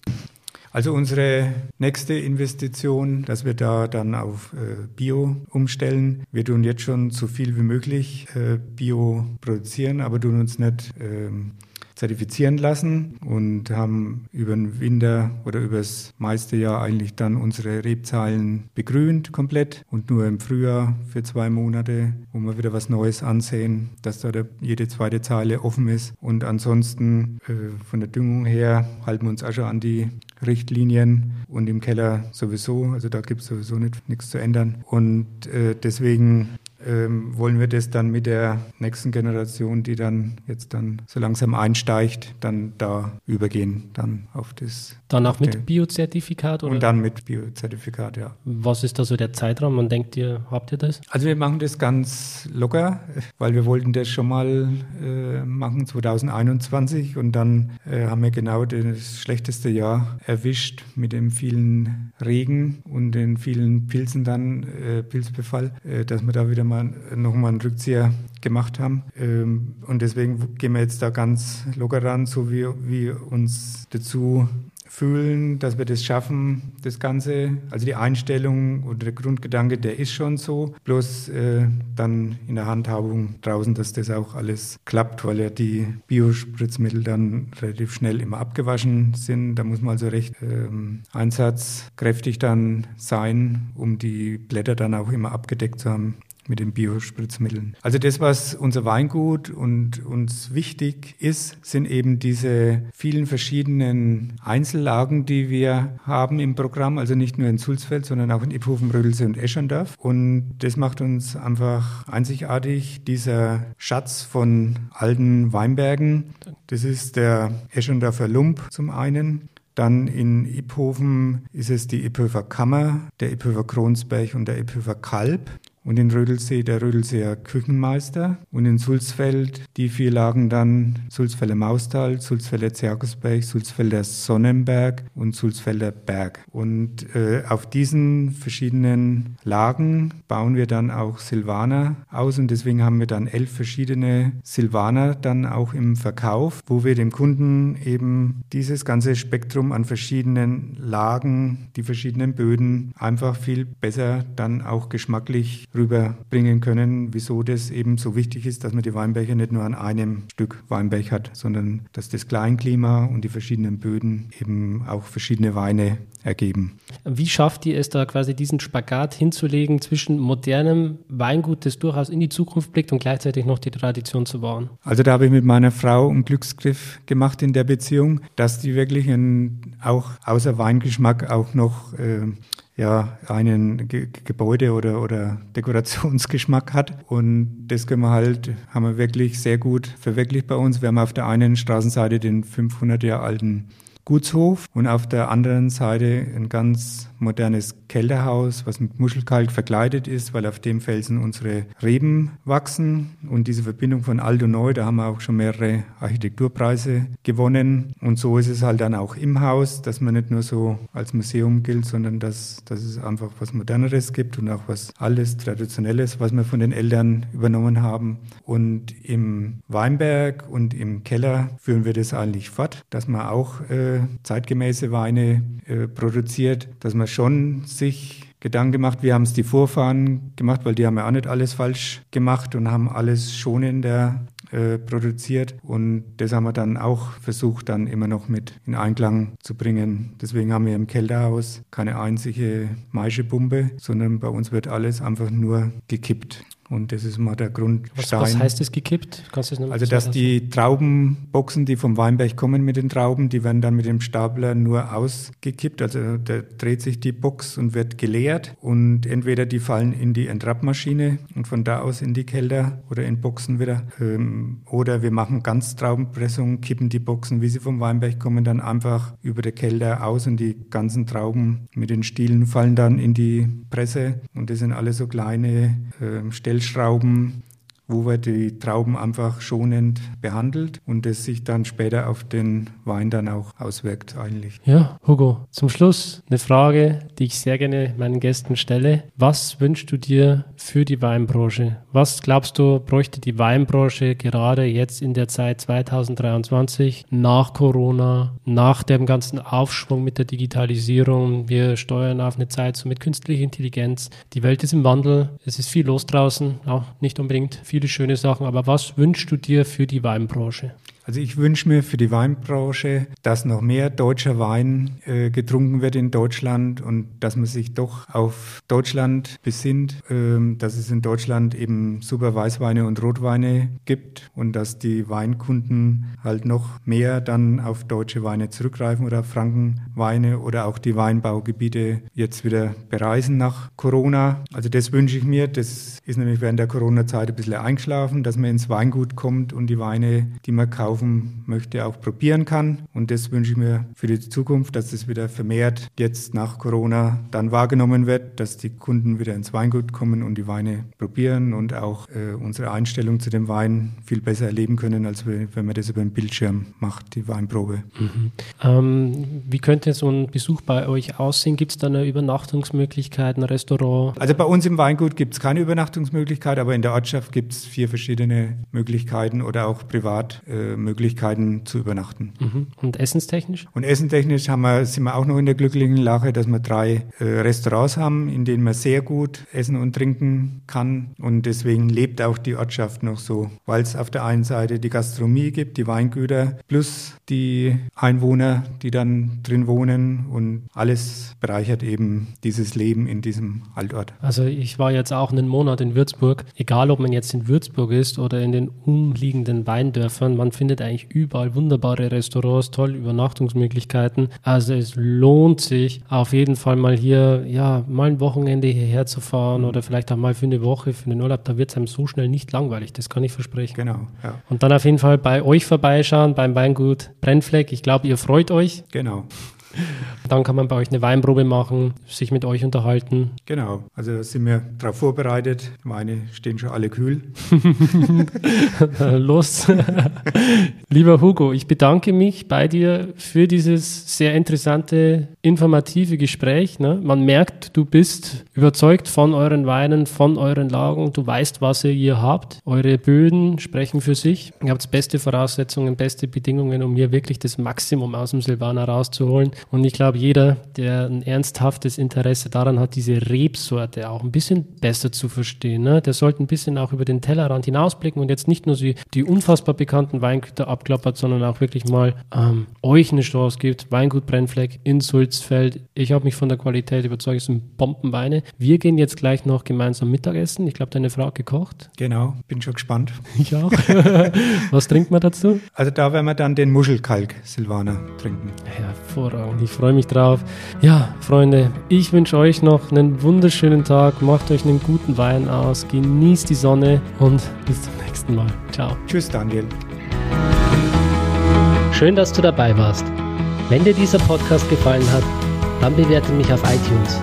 Speaker 1: Also unsere nächste Investition, dass wir da dann auf äh, Bio umstellen. Wir tun jetzt schon so viel wie möglich äh, Bio produzieren, aber tun uns nicht ähm, zertifizieren lassen und haben über den Winter oder über das meiste Jahr eigentlich dann unsere Rebzahlen begrünt komplett und nur im Frühjahr für zwei Monate, wo wir wieder was Neues ansehen, dass da jede zweite Zeile offen ist. Und ansonsten äh, von der Düngung her halten wir uns auch schon an die Richtlinien und im Keller sowieso. Also da gibt es sowieso nicht, nichts zu ändern. Und äh, deswegen ähm, wollen wir das dann mit der nächsten Generation, die dann jetzt dann so langsam einsteigt, dann da übergehen, dann auf das.
Speaker 2: Danach mit Biozertifikat
Speaker 1: oder? Und dann mit Biozertifikat, ja.
Speaker 2: Was ist da so der Zeitraum? Wann denkt ihr, habt ihr das?
Speaker 1: Also wir machen das ganz locker, weil wir wollten das schon mal äh, machen 2021 und dann äh, haben wir genau das schlechteste Jahr erwischt mit dem vielen Regen und den vielen Pilzen dann, äh, Pilzbefall, äh, dass wir da wieder mal nochmal einen Rückzieher gemacht haben. Ähm, und deswegen gehen wir jetzt da ganz locker ran, so wie wir uns dazu fühlen, dass wir das schaffen, das Ganze. Also die Einstellung oder der Grundgedanke, der ist schon so. Bloß äh, dann in der Handhabung draußen, dass das auch alles klappt, weil ja die Biospritzmittel dann relativ schnell immer abgewaschen sind. Da muss man also recht ähm, einsatzkräftig dann sein, um die Blätter dann auch immer abgedeckt zu haben mit den Biospritzmitteln. Also das, was unser Weingut und uns wichtig ist, sind eben diese vielen verschiedenen Einzellagen, die wir haben im Programm, also nicht nur in Sulzfeld, sondern auch in Iphofen, Rödelse und Eschendorf. Und das macht uns einfach einzigartig, dieser Schatz von alten Weinbergen. Das ist der Eschendorfer Lump zum einen. Dann in Iphofen ist es die Iphofer Kammer, der Iphofer Kronsberg und der Iphofer Kalb. Und in Rödelsee der Rödelseer Küchenmeister und in Sulzfeld die vier lagen dann Sulzfelder Maustal, Sulzfelder Zerkusberg, Sulzfelder Sonnenberg und Sulzfelder Berg. Und äh, auf diesen verschiedenen Lagen bauen wir dann auch Silvaner aus und deswegen haben wir dann elf verschiedene Silvaner dann auch im Verkauf, wo wir dem Kunden eben dieses ganze Spektrum an verschiedenen Lagen, die verschiedenen Böden einfach viel besser dann auch geschmacklich rüberbringen können, wieso das eben so wichtig ist, dass man die Weinberge nicht nur an einem Stück Weinberg hat, sondern dass das Kleinklima und die verschiedenen Böden eben auch verschiedene Weine ergeben.
Speaker 2: Wie schafft ihr es da quasi diesen Spagat hinzulegen zwischen modernem Weingut, das durchaus in die Zukunft blickt und gleichzeitig noch die Tradition zu wahren?
Speaker 1: Also da habe ich mit meiner Frau einen Glücksgriff gemacht in der Beziehung, dass die wirklich ein, auch außer Weingeschmack auch noch äh, ja, einen Ge Gebäude- oder, oder Dekorationsgeschmack hat. Und das können wir halt, haben wir wirklich sehr gut verwirklicht bei uns. Wir haben auf der einen Straßenseite den 500 Jahre alten Gutshof und auf der anderen Seite ein ganz modernes Kelderhaus, was mit Muschelkalk verkleidet ist, weil auf dem Felsen unsere Reben wachsen. Und diese Verbindung von alt und neu, da haben wir auch schon mehrere Architekturpreise gewonnen. Und so ist es halt dann auch im Haus, dass man nicht nur so als Museum gilt, sondern dass, dass es einfach was Moderneres gibt und auch was alles Traditionelles, was wir von den Eltern übernommen haben. Und im Weinberg und im Keller führen wir das eigentlich fort, dass man auch äh, zeitgemäße Weine äh, produziert, dass man schon sich Gedanken gemacht, wie haben es die Vorfahren gemacht, weil die haben ja auch nicht alles falsch gemacht und haben alles schonender äh, produziert. Und das haben wir dann auch versucht, dann immer noch mit in Einklang zu bringen. Deswegen haben wir im Kelderhaus keine einzige Maischepumpe, sondern bei uns wird alles einfach nur gekippt. Und das ist mal der Grundstein.
Speaker 2: Was, was heißt das gekippt?
Speaker 1: Das also, dass die Traubenboxen, die vom Weinberg kommen mit den Trauben, die werden dann mit dem Stapler nur ausgekippt. Also da dreht sich die Box und wird geleert. Und entweder die fallen in die Entrappmaschine und von da aus in die Kälter oder in Boxen wieder. Ähm, oder wir machen ganz Traubenpressung, kippen die Boxen, wie sie vom Weinberg kommen, dann einfach über der Kälter aus und die ganzen Trauben mit den Stielen fallen dann in die Presse. Und das sind alle so kleine äh, Stellen Stellschrauben wo wir die Trauben einfach schonend behandelt und es sich dann später auf den Wein dann auch auswirkt eigentlich.
Speaker 2: Ja, Hugo, zum Schluss eine Frage, die ich sehr gerne meinen Gästen stelle. Was wünschst du dir für die Weinbranche? Was glaubst du, bräuchte die Weinbranche gerade jetzt in der Zeit 2023 nach Corona, nach dem ganzen Aufschwung mit der Digitalisierung? Wir steuern auf eine Zeit so mit künstlicher Intelligenz. Die Welt ist im Wandel. Es ist viel los draußen, auch nicht unbedingt viel viele schöne Sachen, aber was wünschst du dir für die Weinbranche?
Speaker 1: Also ich wünsche mir für die Weinbranche, dass noch mehr deutscher Wein äh, getrunken wird in Deutschland und dass man sich doch auf Deutschland besinnt, ähm, dass es in Deutschland eben super Weißweine und Rotweine gibt und dass die Weinkunden halt noch mehr dann auf deutsche Weine zurückgreifen oder Frankenweine oder auch die Weinbaugebiete jetzt wieder bereisen nach Corona. Also das wünsche ich mir. Das ist nämlich während der Corona-Zeit ein bisschen eingeschlafen, dass man ins Weingut kommt und die Weine, die man kauft, kaufen möchte, auch probieren kann. Und das wünsche ich mir für die Zukunft, dass es wieder vermehrt jetzt nach Corona dann wahrgenommen wird, dass die Kunden wieder ins Weingut kommen und die Weine probieren und auch äh, unsere Einstellung zu dem Wein viel besser erleben können, als wenn man das über den Bildschirm macht, die Weinprobe.
Speaker 2: Mhm. Ähm, wie könnte so ein Besuch bei euch aussehen? Gibt es da eine Übernachtungsmöglichkeit, ein Restaurant?
Speaker 1: Also bei uns im Weingut gibt es keine Übernachtungsmöglichkeit, aber in der Ortschaft gibt es vier verschiedene Möglichkeiten oder auch Privatmöglichkeiten. Äh, Möglichkeiten zu übernachten.
Speaker 2: Mhm. Und essenstechnisch?
Speaker 1: Und essenstechnisch haben wir, sind wir auch noch in der glücklichen Lage, dass wir drei äh, Restaurants haben, in denen man sehr gut essen und trinken kann. Und deswegen lebt auch die Ortschaft noch so, weil es auf der einen Seite die Gastronomie gibt, die Weingüter, plus die Einwohner, die dann drin wohnen und alles bereichert eben dieses Leben in diesem Altort.
Speaker 2: Also ich war jetzt auch einen Monat in Würzburg. Egal, ob man jetzt in Würzburg ist oder in den umliegenden Weindörfern, man findet findet eigentlich überall wunderbare Restaurants, tolle Übernachtungsmöglichkeiten. Also es lohnt sich auf jeden Fall mal hier, ja, mal ein Wochenende hierher zu fahren oder vielleicht auch mal für eine Woche, für den Urlaub. Da wird es einem so schnell nicht langweilig, das kann ich versprechen.
Speaker 1: Genau, ja.
Speaker 2: Und dann auf jeden Fall bei euch vorbeischauen, beim Weingut Brennfleck. Ich glaube, ihr freut euch.
Speaker 1: Genau.
Speaker 2: Dann kann man bei euch eine Weinprobe machen, sich mit euch unterhalten.
Speaker 1: Genau, also da sind wir darauf vorbereitet. Meine stehen schon alle kühl.
Speaker 2: Los. Lieber Hugo, ich bedanke mich bei dir für dieses sehr interessante, informative Gespräch. Ne? Man merkt, du bist überzeugt von euren Weinen, von euren Lagen. Du weißt, was ihr hier habt. Eure Böden sprechen für sich. Ihr habt beste Voraussetzungen, beste Bedingungen, um hier wirklich das Maximum aus dem Silvaner rauszuholen. Und ich glaube, jeder, der ein ernsthaftes Interesse daran hat, diese Rebsorte auch ein bisschen besser zu verstehen, ne? der sollte ein bisschen auch über den Tellerrand hinausblicken und jetzt nicht nur die, die unfassbar bekannten Weingüter abklappert, sondern auch wirklich mal ähm, euch eine Chance gibt. Weingut Brennfleck in Sulzfeld. Ich habe mich von der Qualität überzeugt, es sind Bombenweine. Wir gehen jetzt gleich noch gemeinsam Mittagessen. Ich glaube, deine Frau hat gekocht.
Speaker 1: Genau, bin schon gespannt.
Speaker 2: Ich auch. Was trinkt man dazu?
Speaker 1: Also da werden wir dann den Muschelkalk Silvaner trinken.
Speaker 2: Hervorragend. Ich freue mich drauf. Ja, Freunde, ich wünsche euch noch einen wunderschönen Tag. Macht euch einen guten Wein aus. Genießt die Sonne und bis zum nächsten Mal. Ciao.
Speaker 1: Tschüss, Daniel.
Speaker 2: Schön, dass du dabei warst. Wenn dir dieser Podcast gefallen hat, dann bewerte mich auf iTunes.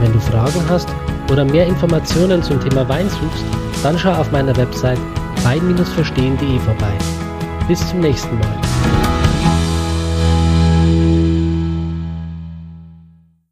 Speaker 2: Wenn du Fragen hast oder mehr Informationen zum Thema Wein suchst, dann schau auf meiner Website wein-verstehen.de vorbei. Bis zum nächsten Mal.